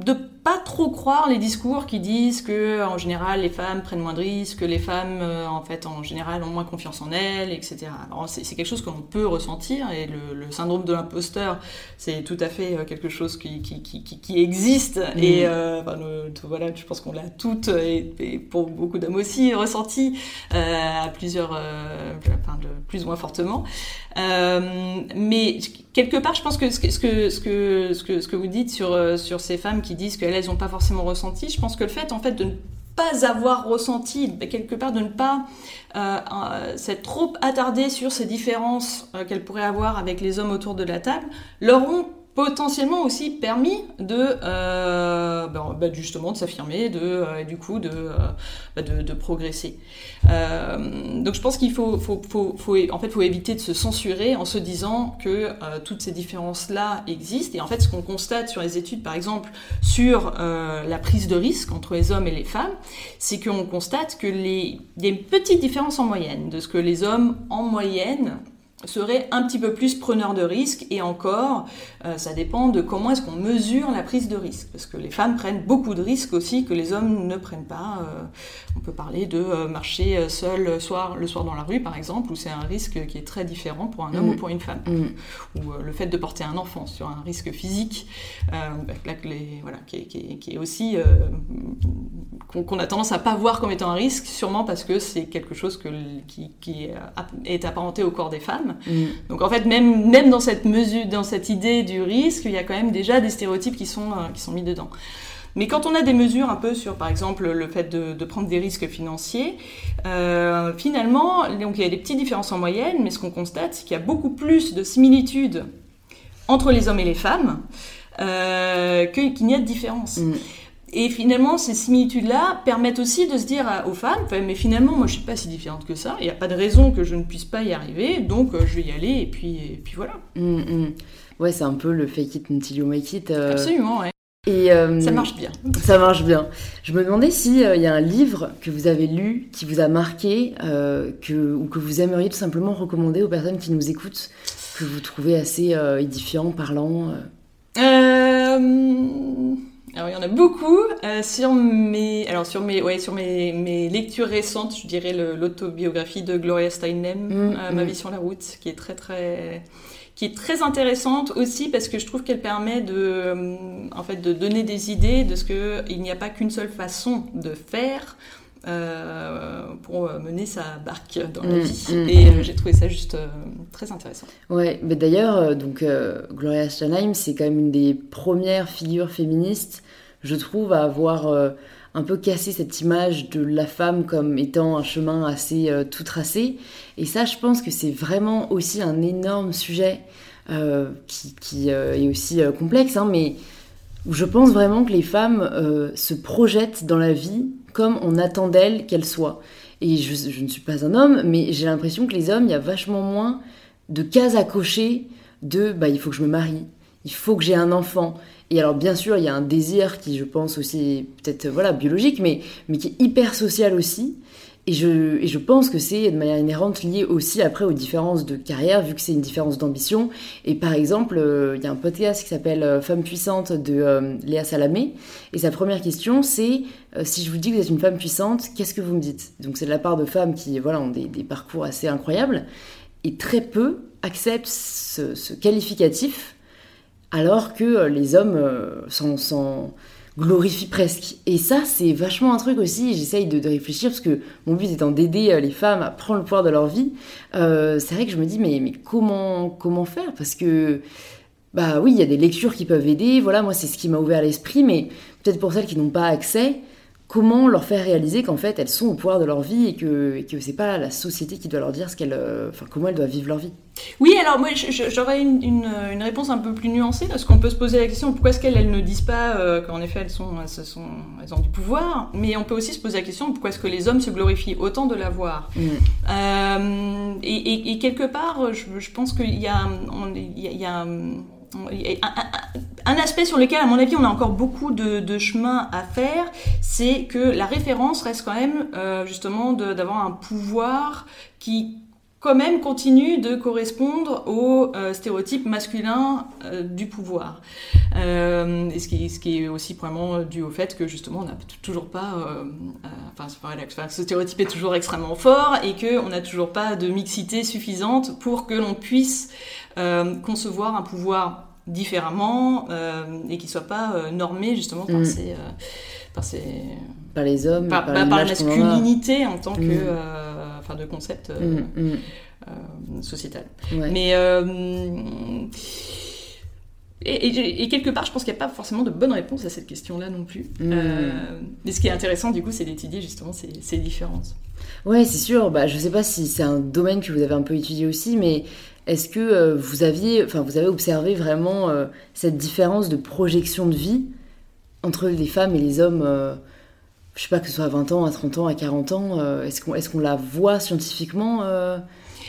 Speaker 2: de pas trop croire les discours qui disent que en général les femmes prennent moins de risques, que les femmes euh, en fait en général ont moins confiance en elles, etc. C'est, quelque chose que l'on peut ressentir et le, syndrome de l'imposteur c'est tout à fait euh, quelque chose qui, qui, qui, qui existe mmh. et euh, voilà je pense qu'on l'a toutes et, pour beaucoup d'hommes aussi ressenti à plusieurs enfin, de plus ou moins fortement. mais quelque part je pense que ce que ce que ce que ce que, vous dites sur sur ces femmes qui disent qu'elles elles n'ont pas forcément ressenti. Je pense que le fait, en fait, de ne pas avoir ressenti, quelque part de ne pas euh, euh, s'être trop attardé sur ces différences euh, qu'elles pourraient avoir avec les hommes autour de la table, leur ont potentiellement aussi permis de euh, ben, ben, justement de s'affirmer, de euh, du coup de, euh, de, de, progresser. Euh, donc je pense qu'il faut, faut, faut, faut, en fait faut éviter de se censurer en se disant que toutes ces différences là existent. Et en fait ce qu'on constate sur les études par exemple sur la prise de risque entre les hommes et les femmes, c'est qu'on constate que les il y a une petite différence en moyenne de ce que les hommes en moyenne serait un petit peu plus preneur de risques et encore, euh, ça dépend de comment est-ce qu'on mesure la prise de risque. Parce que les femmes prennent beaucoup de risques aussi que les hommes ne prennent pas. Euh, on peut parler de euh, marcher seul le soir, le soir dans la rue, par exemple, où c'est un risque qui est très différent pour un homme ou mm. pour une femme. Mm. Ou le fait de porter un enfant sur un risque physique, là, les, voilà, qui, est, qui, est, aussi qu'on a tendance à pas voir comme étant un risque, sûrement parce que c'est quelque chose que, qui, qui est apparenté au corps des femmes. Mm. Donc en fait, même, même dans cette mesure, dans cette idée du risque, il y a quand même déjà des stéréotypes qui sont, euh, qui sont mis dedans. Mais quand on a des mesures un peu sur, par exemple, le fait de, prendre des risques financiers, euh, finalement, donc il y a des petites différences en moyenne, mais ce qu'on constate, c'est qu'il y a beaucoup plus de similitudes entre les hommes et les femmes euh, qu'il n'y a de différence. Mm. Et finalement, ces similitudes-là permettent aussi de se dire aux femmes, mais finalement, moi, je suis pas si différente que ça. Il n'y a pas de raison que je ne puisse pas y arriver, donc euh, je vais y aller, et puis, et puis voilà.
Speaker 1: Mm, mm. Ouais, c'est un peu le fake it until you make it.
Speaker 2: Euh. Absolument, ouais.
Speaker 1: Et
Speaker 2: euh, ça marche bien.
Speaker 1: Ça marche bien. Je me demandais s'il il y a un livre que vous avez lu qui vous a marqué que, ou que vous aimeriez tout simplement recommander aux personnes qui nous écoutent, que vous trouvez assez édifiant, parlant.
Speaker 2: Euh... Alors il y en a beaucoup euh, sur mes alors sur mes ouais sur mes, mes lectures récentes, je dirais l'autobiographie de Gloria Steinem, mm, euh, Ma mm. vie sur la route, qui est très très qui est très intéressante aussi parce que je trouve qu'elle permet de euh, en fait de donner des idées de ce que il n'y a pas qu'une seule façon de faire. Euh, pour mener sa barque dans la mm, vie. et j'ai trouvé ça juste très intéressant.
Speaker 1: Ouais, mais d'ailleurs, donc Gloria Steinem, c'est quand même une des premières figures féministes je trouve, à avoir euh, un peu cassé cette image de la femme comme étant un chemin assez euh, tout tracé. Et ça, je pense que c'est vraiment aussi un énorme sujet euh, qui, est aussi complexe, hein, mais où je pense vraiment que les femmes se projettent dans la vie comme on attend d'elles qu'elles soient. Et je, je, ne suis pas un homme, mais j'ai l'impression que les hommes, il y a vachement moins de cases à cocher de bah, il faut que je me marie, il faut que j'ai un enfant, et alors, bien sûr, il y a un désir qui, je pense, aussi peut-être voilà, biologique, mais, mais qui est hyper social aussi. Et je, je pense que c'est de manière inhérente lié aussi après aux différences de carrière, vu que c'est une différence d'ambition. Et par exemple, euh, il y a un podcast qui s'appelle euh, Femme puissante de euh, Léa Salamé. Et sa première question, c'est si je vous dis que vous êtes une femme puissante, qu'est-ce que vous me dites? Donc c'est de la part de femmes qui voilà, ont des, parcours assez incroyables. Et très peu acceptent ce, qualificatif alors que les hommes s'en glorifient presque. Et ça, c'est vachement un truc aussi, j'essaye de, réfléchir, parce que mon but étant d'aider euh, les femmes à prendre le pouvoir de leur vie, c'est vrai que je me dis, mais, mais comment, comment faire? Parce que, bah oui, il y a des lectures qui peuvent aider, voilà, moi c'est ce qui m'a ouvert l'esprit, mais peut-être pour celles qui n'ont pas accès, comment leur faire réaliser qu'en fait elles sont au pouvoir de leur vie et que, et que c'est pas la société qui doit leur dire ce qu'elles, euh, enfin, comment elles doivent vivre leur vie.
Speaker 2: Oui, alors moi j'aurais une, une, réponse un peu plus nuancée parce qu'on peut se poser la question pourquoi est-ce qu'elles ne disent pas euh, qu'en effet elles, sont, elles, sont, elles ont du pouvoir, mais on peut aussi se poser la question pourquoi est-ce que les hommes se glorifient autant de l'avoir. Mm. Euh, et, et, quelque part, je, pense qu'il y a, il y a, il y a un, aspect sur lequel, à mon avis, on a encore beaucoup de, chemin à faire, c'est que la référence reste quand même euh, justement d'avoir un pouvoir qui quand même continue de correspondre aux euh, masculins euh, du pouvoir. et ce qui, ce qui, est aussi probablement dû au fait que justement on n'a toujours pas, enfin, ce stéréotype est toujours extrêmement fort et qu'on n'a toujours pas de mixité suffisante pour que l'on puisse concevoir un pouvoir différemment euh, et qui soit pas euh, normé justement par, mm. ces, euh, par, ces,
Speaker 1: par les hommes,
Speaker 2: par, par, la masculinité en tant que mm. enfin de concept mm, sociétal. Mais et, et, quelque part, je pense qu'il n'y a pas forcément de bonne réponse à cette question-là non plus. mais ce qui est intéressant, du coup, c'est d'étudier justement ces, ces différences.
Speaker 1: Ouais, c'est sûr. Bah, je sais pas si c'est un domaine que vous avez un peu étudié aussi, mais est-ce que euh, vous aviez, enfin, vous avez observé vraiment euh, cette différence de projection de vie entre les femmes et les hommes euh, Je sais pas que ce soit à 20 ans, à 30 ans, à 40 ans. est-ce qu'on est qu'on la voit scientifiquement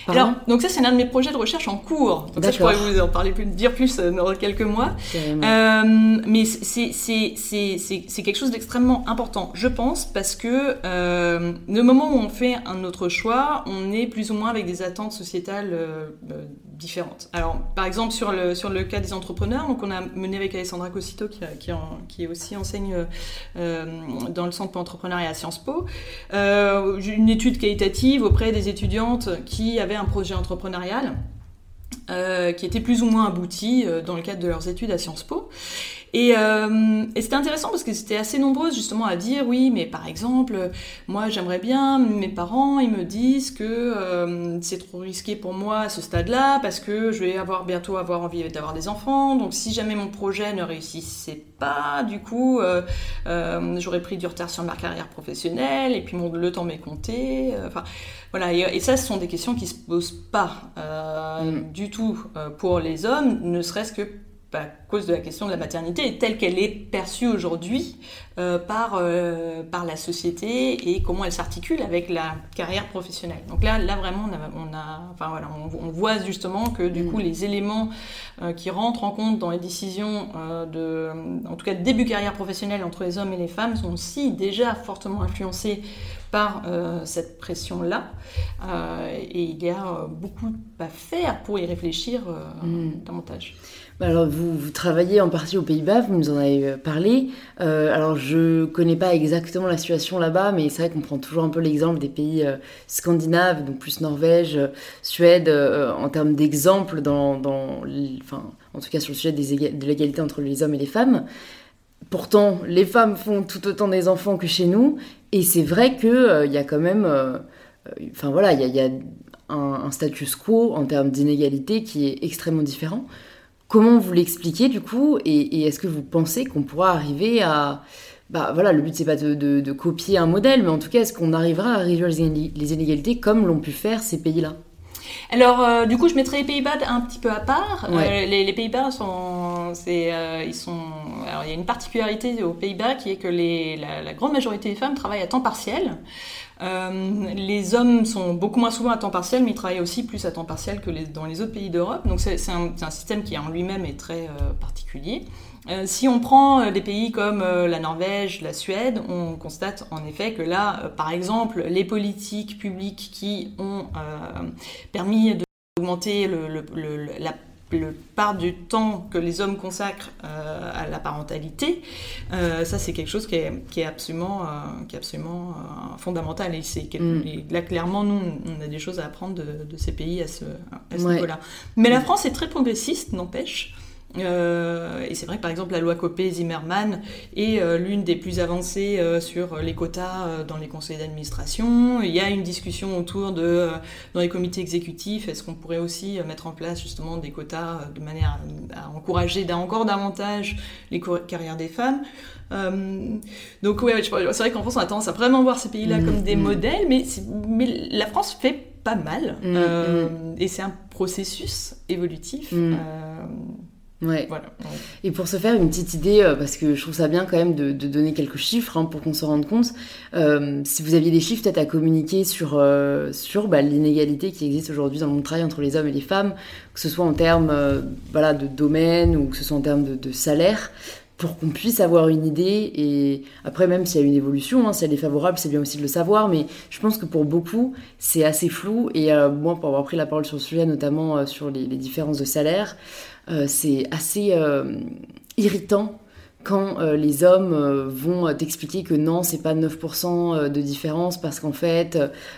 Speaker 2: alors, donc ça, c'est l'un de mes projets de recherche en cours. Donc ça, je pourrais vous en parler plus, dire plus euh, dans quelques mois. Euh, mais c'est quelque chose d'extrêmement important, je pense, parce que euh, le moment où on fait un autre choix, on est plus ou moins avec des attentes sociétales euh, différentes. Alors, par exemple, sur le, sur le cas des entrepreneurs, donc on a mené avec Alessandra Cosito, qui, qui, qui aussi enseigne dans le centre pour entrepreneuriat à Sciences Po, une étude qualitative auprès des étudiantes qui avaient un projet entrepreneurial euh, qui était plus ou moins abouti euh, dans le cadre de leurs études à Sciences Po. Et, euh, et c'était intéressant parce que c'était assez nombreuses justement à dire oui, mais par exemple, moi j'aimerais bien, mes parents ils me disent que euh, c'est trop risqué pour moi à ce stade-là parce que je vais avoir bientôt avoir envie d'avoir des enfants. Donc si jamais mon projet ne réussissait pas, du coup, euh, j'aurais pris du retard sur ma carrière professionnelle et puis mon, le temps m'est compté. Enfin, voilà. Et, et, ça, ce sont des questions qui se posent pas mm. du tout pour les hommes, ne serait-ce que à cause de la question de la maternité telle qu'elle est perçue aujourd'hui euh, par, euh, par la société et comment elle s'articule avec la carrière professionnelle. Donc là, là vraiment, on, a, on, a, enfin, voilà, on, on, voit justement que du mmh. coup, les éléments euh, qui rentrent en compte dans les décisions de, en tout cas, de début carrière professionnelle entre les hommes et les femmes sont aussi déjà fortement influencés par cette pression-là. Et il y a beaucoup à faire pour y réfléchir mmh. davantage.
Speaker 1: Bah alors, vous, travaillez en partie aux Pays-Bas, vous nous en avez parlé. Euh, alors, je connais pas exactement la situation là-bas, mais c'est vrai qu'on prend toujours un peu l'exemple des pays euh, scandinaves, donc plus Norvège, Suède, euh, en termes d'exemple, dans, enfin, en tout cas sur le sujet de l'égalité entre les hommes et les femmes. Pourtant, les femmes font tout autant des enfants que chez nous, et c'est vrai qu'il il y a quand même. Enfin voilà, il y a un, un status quo en termes d'inégalité qui est extrêmement différent. Comment vous l'expliquez du coup et, est-ce que vous pensez qu'on pourra arriver à... Bah voilà, le but c'est pas de, copier un modèle, mais en tout cas, est-ce qu'on arrivera à réduire les inégalités comme l'ont pu faire ces pays-là?
Speaker 2: Alors, euh, du coup, je mettrai les Pays-Bas un petit peu à part. Ouais. Euh, les, les Pays-Bas sont, c'est, euh, ils sont. Alors, il y a une particularité aux Pays-Bas qui est que les, la, la, grande majorité des femmes travaillent à temps partiel. Les hommes sont beaucoup moins souvent à temps partiel, mais ils travaillent aussi plus à temps partiel que les, dans les autres pays d'Europe. Donc, c'est, un, système qui en lui-même est très particulier. Euh, si on prend euh, des pays comme euh, la Norvège, la Suède, on constate en effet que là, par exemple, les politiques publiques qui ont permis d'augmenter le, le, le, la le part du temps que les hommes consacrent euh, à la parentalité, euh, ça c'est quelque chose qui est, qui est absolument, euh, qui est absolument fondamental. Et, c'est mm. là clairement, nous, on a des choses à apprendre de, de ces pays à ce, à ce ouais. niveau-là. Mais la France est très progressiste, n'empêche. Euh, et c'est vrai que par exemple la loi Copé-Zimmermann est euh, l'une des plus avancées euh, sur les quotas dans les conseils d'administration. Il y a une discussion autour de, dans les comités exécutifs, est-ce qu'on pourrait aussi mettre en place justement des quotas de manière à, à encourager encore davantage les carrières des femmes. donc ouais, c'est vrai qu'en France on a tendance à vraiment voir ces pays-là mmh, comme des mmh. modèles, mais, mais la France fait pas mal. Mmh, et c'est un processus évolutif.
Speaker 1: Ouais. Voilà. Et pour se faire une petite idée, euh, parce que je trouve ça bien quand même de, de donner quelques chiffres hein, pour qu'on se rende compte, euh, si vous aviez des chiffres peut-être à communiquer sur, euh, sur bah, l'inégalité qui existe aujourd'hui dans le monde travail entre les hommes et les femmes, que ce soit en termes euh, voilà, de domaine ou que ce soit en termes de, de salaire, pour qu'on puisse avoir une idée et après même s'il y a une évolution, hein, si elle est favorable, c'est bien aussi de le savoir, mais je pense que pour beaucoup c'est assez flou et euh, moi pour avoir pris la parole sur le sujet, notamment euh, sur les, différences de salaire, euh, c'est assez irritant quand les hommes vont t'expliquer que non, c'est pas 9% de différence parce qu'en fait,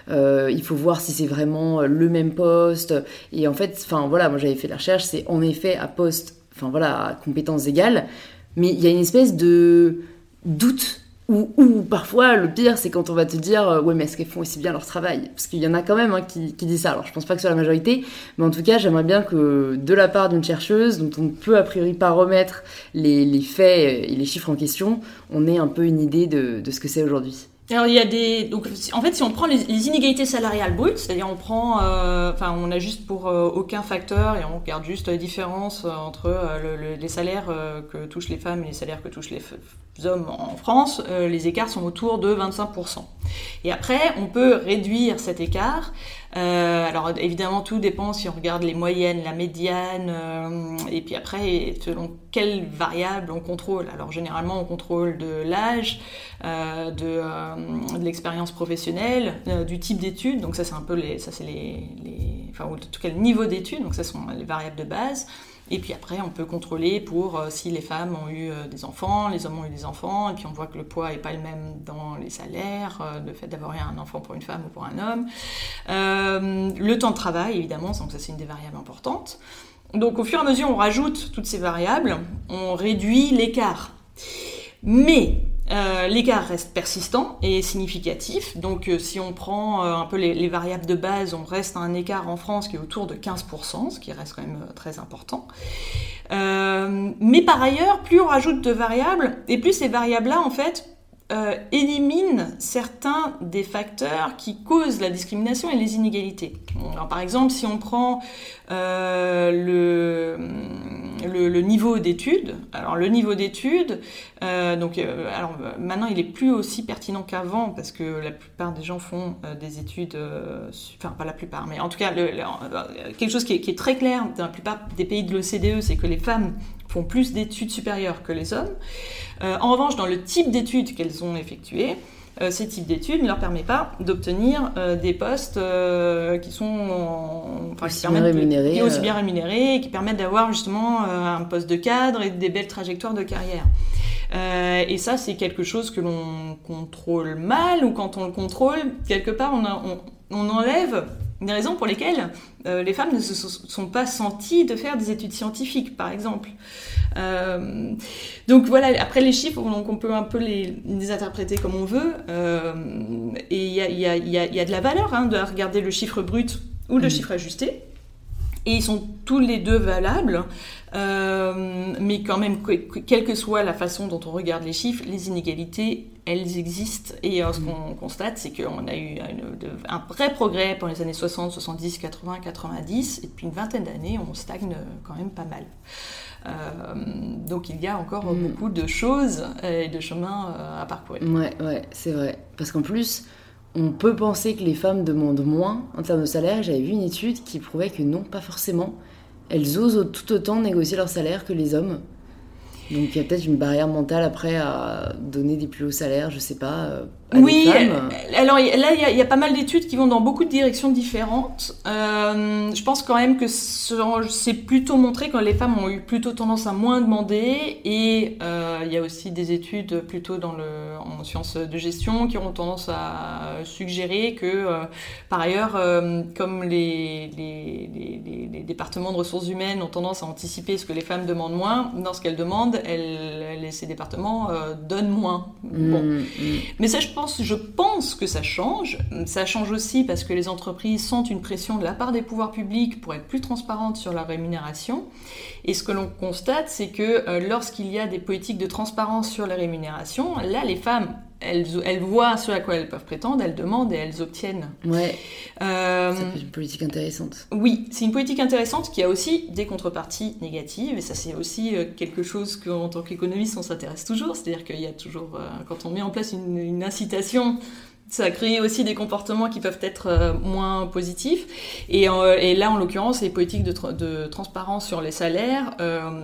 Speaker 1: il faut voir si c'est vraiment le même poste. Et en fait, enfin voilà, moi j'avais fait la recherche, c'est en effet à poste, enfin voilà, à compétences égales, mais il y a une espèce de doute ou, ou, parfois, le pire, c'est quand on va te dire euh, Ouais, mais est-ce qu'elles font aussi bien leur travail? Parce qu'il y en a quand même hein, qui, qui disent ça. Alors, je pense pas que ce soit la majorité, mais en tout cas, j'aimerais bien que de la part d'une chercheuse, dont on ne peut a priori pas remettre les, les, faits et les chiffres en question, on ait un peu une idée de, de ce que c'est aujourd'hui.
Speaker 2: Alors il y a des donc en fait si on prend les, inégalités salariales brutes, c'est-à-dire on prend euh, enfin on a juste pour euh, aucun facteur et on regarde juste la différence euh, entre le, le, les salaires que touchent les femmes et les salaires que touchent les hommes en France, les écarts sont autour de 25% Et après on peut réduire cet écart alors évidemment tout dépend si on regarde les moyennes, la médiane, euh, et puis après selon quelles variables on contrôle. Alors généralement on contrôle de l'âge, euh, de, euh, l'expérience professionnelle, euh, du type d'études, donc ça c'est un peu les, ça les, en tout cas le niveau d'études, donc ça sont les variables de base. Et puis après, on peut contrôler pour euh, si les femmes ont eu euh, des enfants, les hommes ont eu des enfants, et puis on voit que le poids n'est pas le même dans les salaires, euh, le fait d'avoir un enfant pour une femme ou pour un homme. Le temps de travail, évidemment, donc ça c'est une des variables importantes. Donc au fur et à mesure, on rajoute toutes ces variables, on réduit l'écart. Mais euh, l'écart reste persistant et significatif. Donc euh, si on prend euh, un peu les, variables de base, on reste à un écart en France qui est autour de 15%, ce qui reste quand même très important. mais par ailleurs, plus on rajoute de variables, et plus ces variables-là, en fait, euh, élimine certains des facteurs qui causent la discrimination et les inégalités. par exemple, si on prend euh, le, le, niveau d'études, alors le niveau d'études, euh, donc alors maintenant il est plus aussi pertinent qu'avant parce que la plupart des gens font des études, enfin pas la plupart, mais en tout cas quelque chose qui est, très clair dans la plupart des pays de l'OCDE, c'est que les femmes font plus d'études supérieures que les hommes. Euh, en revanche, dans le type d'études qu'elles ont effectuées, euh, ces types d'études ne leur permettent pas d'obtenir euh, des postes qui sont
Speaker 1: aussi, bien rémunérés,
Speaker 2: aussi bien rémunérés et qui permettent d'avoir justement un poste de cadre et des belles trajectoires de carrière. et ça, c'est quelque chose que l'on contrôle mal, ou quand on le contrôle, quelque part, on, on, on enlève des raisons pour lesquelles euh, les femmes ne se sont pas senties de faire des études scientifiques, par exemple. Euh, donc voilà, après les chiffres, donc on peut un peu les, interpréter comme on veut. Euh, et il y a, y, a, y a, de la valeur hein, de regarder le chiffre brut ou le mmh. chiffre ajusté. Et ils sont tous les deux valables. Euh, mais quand même, quelle que soit la façon dont on regarde les chiffres, les inégalités, elles existent. Et euh, ce qu'on constate, c'est qu'on a eu un vrai progrès pendant les années 60, 70, 80, 90. Et depuis une vingtaine d'années, on stagne quand même pas mal. Euh, donc il y a encore mm. beaucoup de choses et de chemins à parcourir.
Speaker 1: Ouais, ouais, c'est vrai. Parce qu'en plus, on peut penser que les femmes demandent moins en termes de salaire. J'avais vu une étude qui prouvait que non, pas forcément elles osent tout autant négocier leur salaire que les hommes. Donc il y a peut-être une barrière mentale après à donner des plus hauts salaires, je sais pas. Euh,
Speaker 2: oui, alors là il y, a pas mal d'études qui vont dans beaucoup de directions différentes. Euh, je pense quand même que c'est plutôt montré que les femmes ont eu plutôt tendance à moins demander et euh, il y a aussi des études plutôt dans le, en sciences de gestion qui ont tendance à suggérer que par ailleurs comme les, les, les, départements de ressources humaines ont tendance à anticiper ce que les femmes demandent moins, dans ce qu'elles demandent, elle, ces départements euh, donnent moins. Mm, bon. Mm. Mais ça, je je pense que ça change. Ça change aussi parce que les entreprises sentent une pression de la part des pouvoirs publics pour être plus transparentes sur leur rémunération. Et ce que l'on constate, c'est que euh, lorsqu'il y a des politiques de transparence sur les rémunérations, là, les femmes elles, voient ce à quoi elles peuvent prétendre, elles demandent et elles obtiennent.
Speaker 1: Ouais. Euh, c'est une politique intéressante.
Speaker 2: Oui, c'est une politique intéressante qui a aussi des contreparties négatives, et ça c'est aussi euh, quelque chose qu'en tant qu'économiste on s'intéresse toujours, c'est-à-dire qu'il y a toujours, euh, quand on met en place une, une incitation ça crée aussi des comportements qui peuvent être euh, moins positifs. Et, euh, et, là, en l'occurrence, les politiques de, de, transparence sur les salaires euh,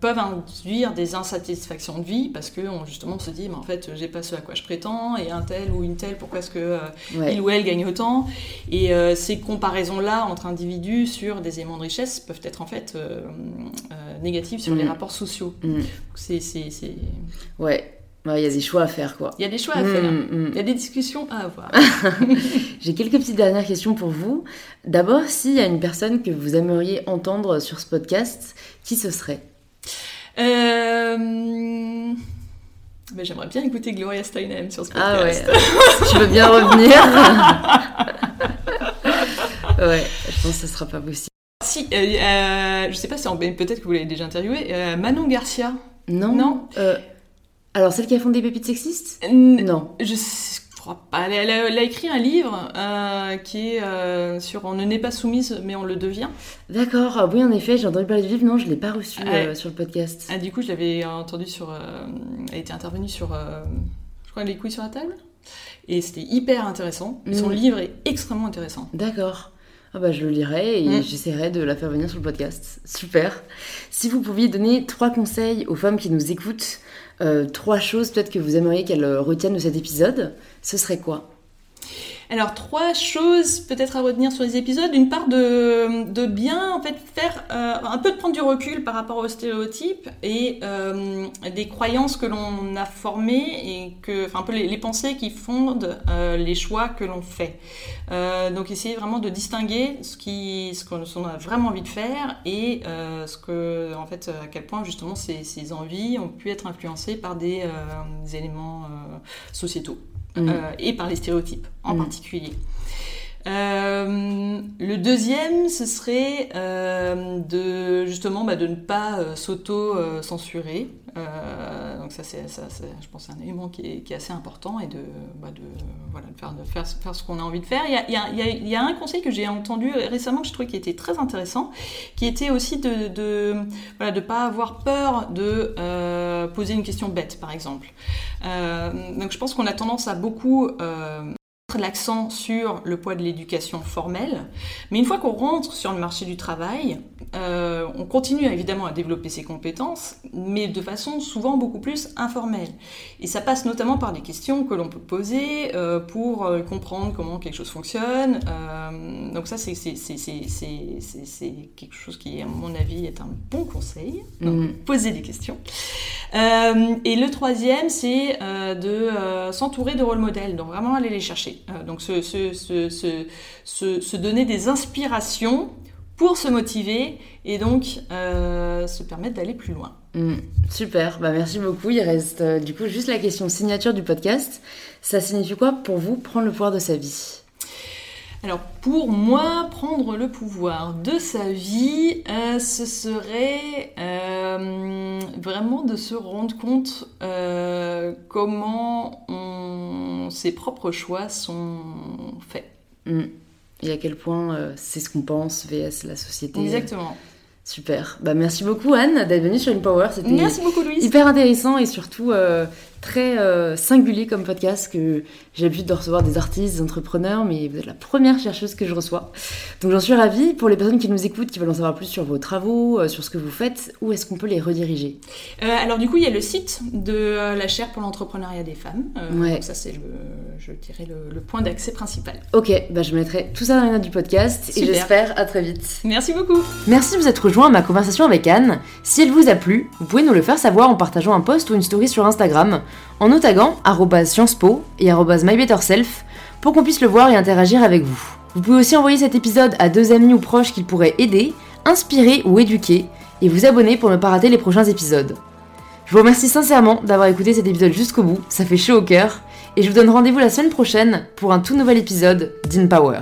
Speaker 2: peuvent induire des insatisfactions de vie parce que on, justement on se dit, mais en fait, j'ai pas ce à quoi je prétends, et un tel ou une telle, pourquoi est-ce que il ou elle gagne autant? Et ces comparaisons-là entre individus sur des éléments de richesse peuvent être en fait négatives sur les mm. rapports sociaux. Mm. C'est,
Speaker 1: Ouais, il y a des choix à faire, quoi.
Speaker 2: Il y a des choix à mm, faire. Mm. Il y a des discussions à avoir.
Speaker 1: J'ai quelques petites dernières questions pour vous. D'abord, s'il y a une personne que vous aimeriez entendre sur ce podcast, qui ce serait?
Speaker 2: Euh... J'aimerais bien écouter Gloria Steinem sur ce podcast.
Speaker 1: Ah ouais. tu veux bien revenir? Ouais, je pense que ça sera pas possible.
Speaker 2: Si, euh, euh, je sais pas si peut-être que vous l'avez déjà interviewé, euh, Manon Garcia.
Speaker 1: Non.
Speaker 2: Non?
Speaker 1: Alors, celle qui a fondé Pépites Sexistes
Speaker 2: Non. Je crois pas. Elle, a, écrit un livre euh, qui est euh, sur On ne n'est pas soumise, mais on le devient.
Speaker 1: D'accord. Ah oui, en effet, j'ai entendu parler du livre. Non, je ne l'ai pas reçu euh, sur le podcast.
Speaker 2: Ah, du coup, je l'avais entendu sur. elle était intervenue sur. je crois, Les couilles sur la table. Et c'était hyper intéressant. Son mm. livre est extrêmement intéressant.
Speaker 1: D'accord. Ah bah, je le lirai et mm. j'essaierai de la faire venir sur le podcast. Super. Si vous pouviez donner trois conseils aux femmes qui nous écoutent trois choses peut-être que vous aimeriez qu'elles retiennent de cet épisode, ce serait quoi?
Speaker 2: Alors trois choses peut-être à retenir sur les épisodes. D'une part de, bien en fait faire euh, un peu de prendre du recul par rapport aux stéréotypes et euh, des croyances que l'on a formées et que enfin un peu les, pensées qui fondent euh, les choix que l'on fait. donc essayer vraiment de distinguer ce qui ce qu'on a vraiment envie de faire et ce que en fait à quel point justement ces, envies ont pu être influencées par des éléments sociétaux. Mm. Euh, et par les stéréotypes en mm. particulier. Euh, le deuxième, ce serait euh, de justement bah, de ne pas s'auto-censurer. donc ça, c'est, ça, je pense, un élément qui est, qui est assez important et de, bah, de, voilà, de, faire, de faire, ce qu'on a envie de faire. Il y a, il y a, y a un conseil que j'ai entendu récemment que je trouvais qui était très intéressant, qui était aussi de de voilà, de pas avoir peur de poser une question bête, par exemple. Euh, donc je pense qu'on a tendance à beaucoup l'accent sur le poids de l'éducation formelle, mais une fois qu'on rentre sur le marché du travail, euh, on continue évidemment à développer ses compétences, mais de façon souvent beaucoup plus informelle. Et ça passe notamment par des questions que l'on peut poser euh, pour euh, comprendre comment quelque chose fonctionne. donc ça, c'est quelque chose qui, à mon avis, est un bon conseil. Donc, mm. poser des questions. Et le troisième, c'est de s'entourer de rôles modèles, donc vraiment aller les chercher. donc se, donner des inspirations pour se motiver et donc euh, se permettre d'aller plus loin.
Speaker 1: Mm. super, bah merci beaucoup. Il reste euh, du coup juste la question signature du podcast. Ça signifie quoi pour vous prendre le pouvoir de sa vie?
Speaker 2: Alors pour moi, prendre le pouvoir de sa vie, euh, ce serait vraiment de se rendre compte comment ses propres choix sont faits.
Speaker 1: Mm et à quel point euh, c'est ce qu'on pense vs la société.
Speaker 2: Exactement.
Speaker 1: Super. Bah, merci beaucoup Anne d'être venue sur InPower.
Speaker 2: C'était merci beaucoup Louise.
Speaker 1: Hyper intéressant et surtout euh, très euh, singulier comme podcast que j'ai l'habitude de recevoir des artistes, des entrepreneurs, mais vous êtes la première chercheuse que je reçois. Donc j'en suis ravie. Pour les personnes qui nous écoutent, qui veulent en savoir plus sur vos travaux, euh, sur ce que vous faites, où est-ce qu'on peut les rediriger?
Speaker 2: Euh, Alors du coup, il y a le site de la chaire pour l'entrepreneuriat des femmes. Donc ça c'est, le, je dirais, le, point d'accès principal.
Speaker 1: Ok, bah, je mettrai tout ça dans les notes du podcast et j'espère à très vite.
Speaker 2: Merci beaucoup.
Speaker 1: Merci de vous être rejoint à ma conversation avec Anne. Si elle vous a plu, vous pouvez nous le faire savoir en partageant un post ou une story sur Instagram en nous taguant Sciences Po et MyBetterSelf pour qu'on puisse le voir et interagir avec vous. Vous pouvez aussi envoyer cet épisode à deux amis ou proches qui pourraient aider, inspirer ou éduquer et vous abonner pour ne pas rater les prochains épisodes. Je vous remercie sincèrement d'avoir écouté cet épisode jusqu'au bout, ça fait chaud au cœur, et je vous donne rendez-vous la semaine prochaine pour un tout nouvel épisode d'InPower.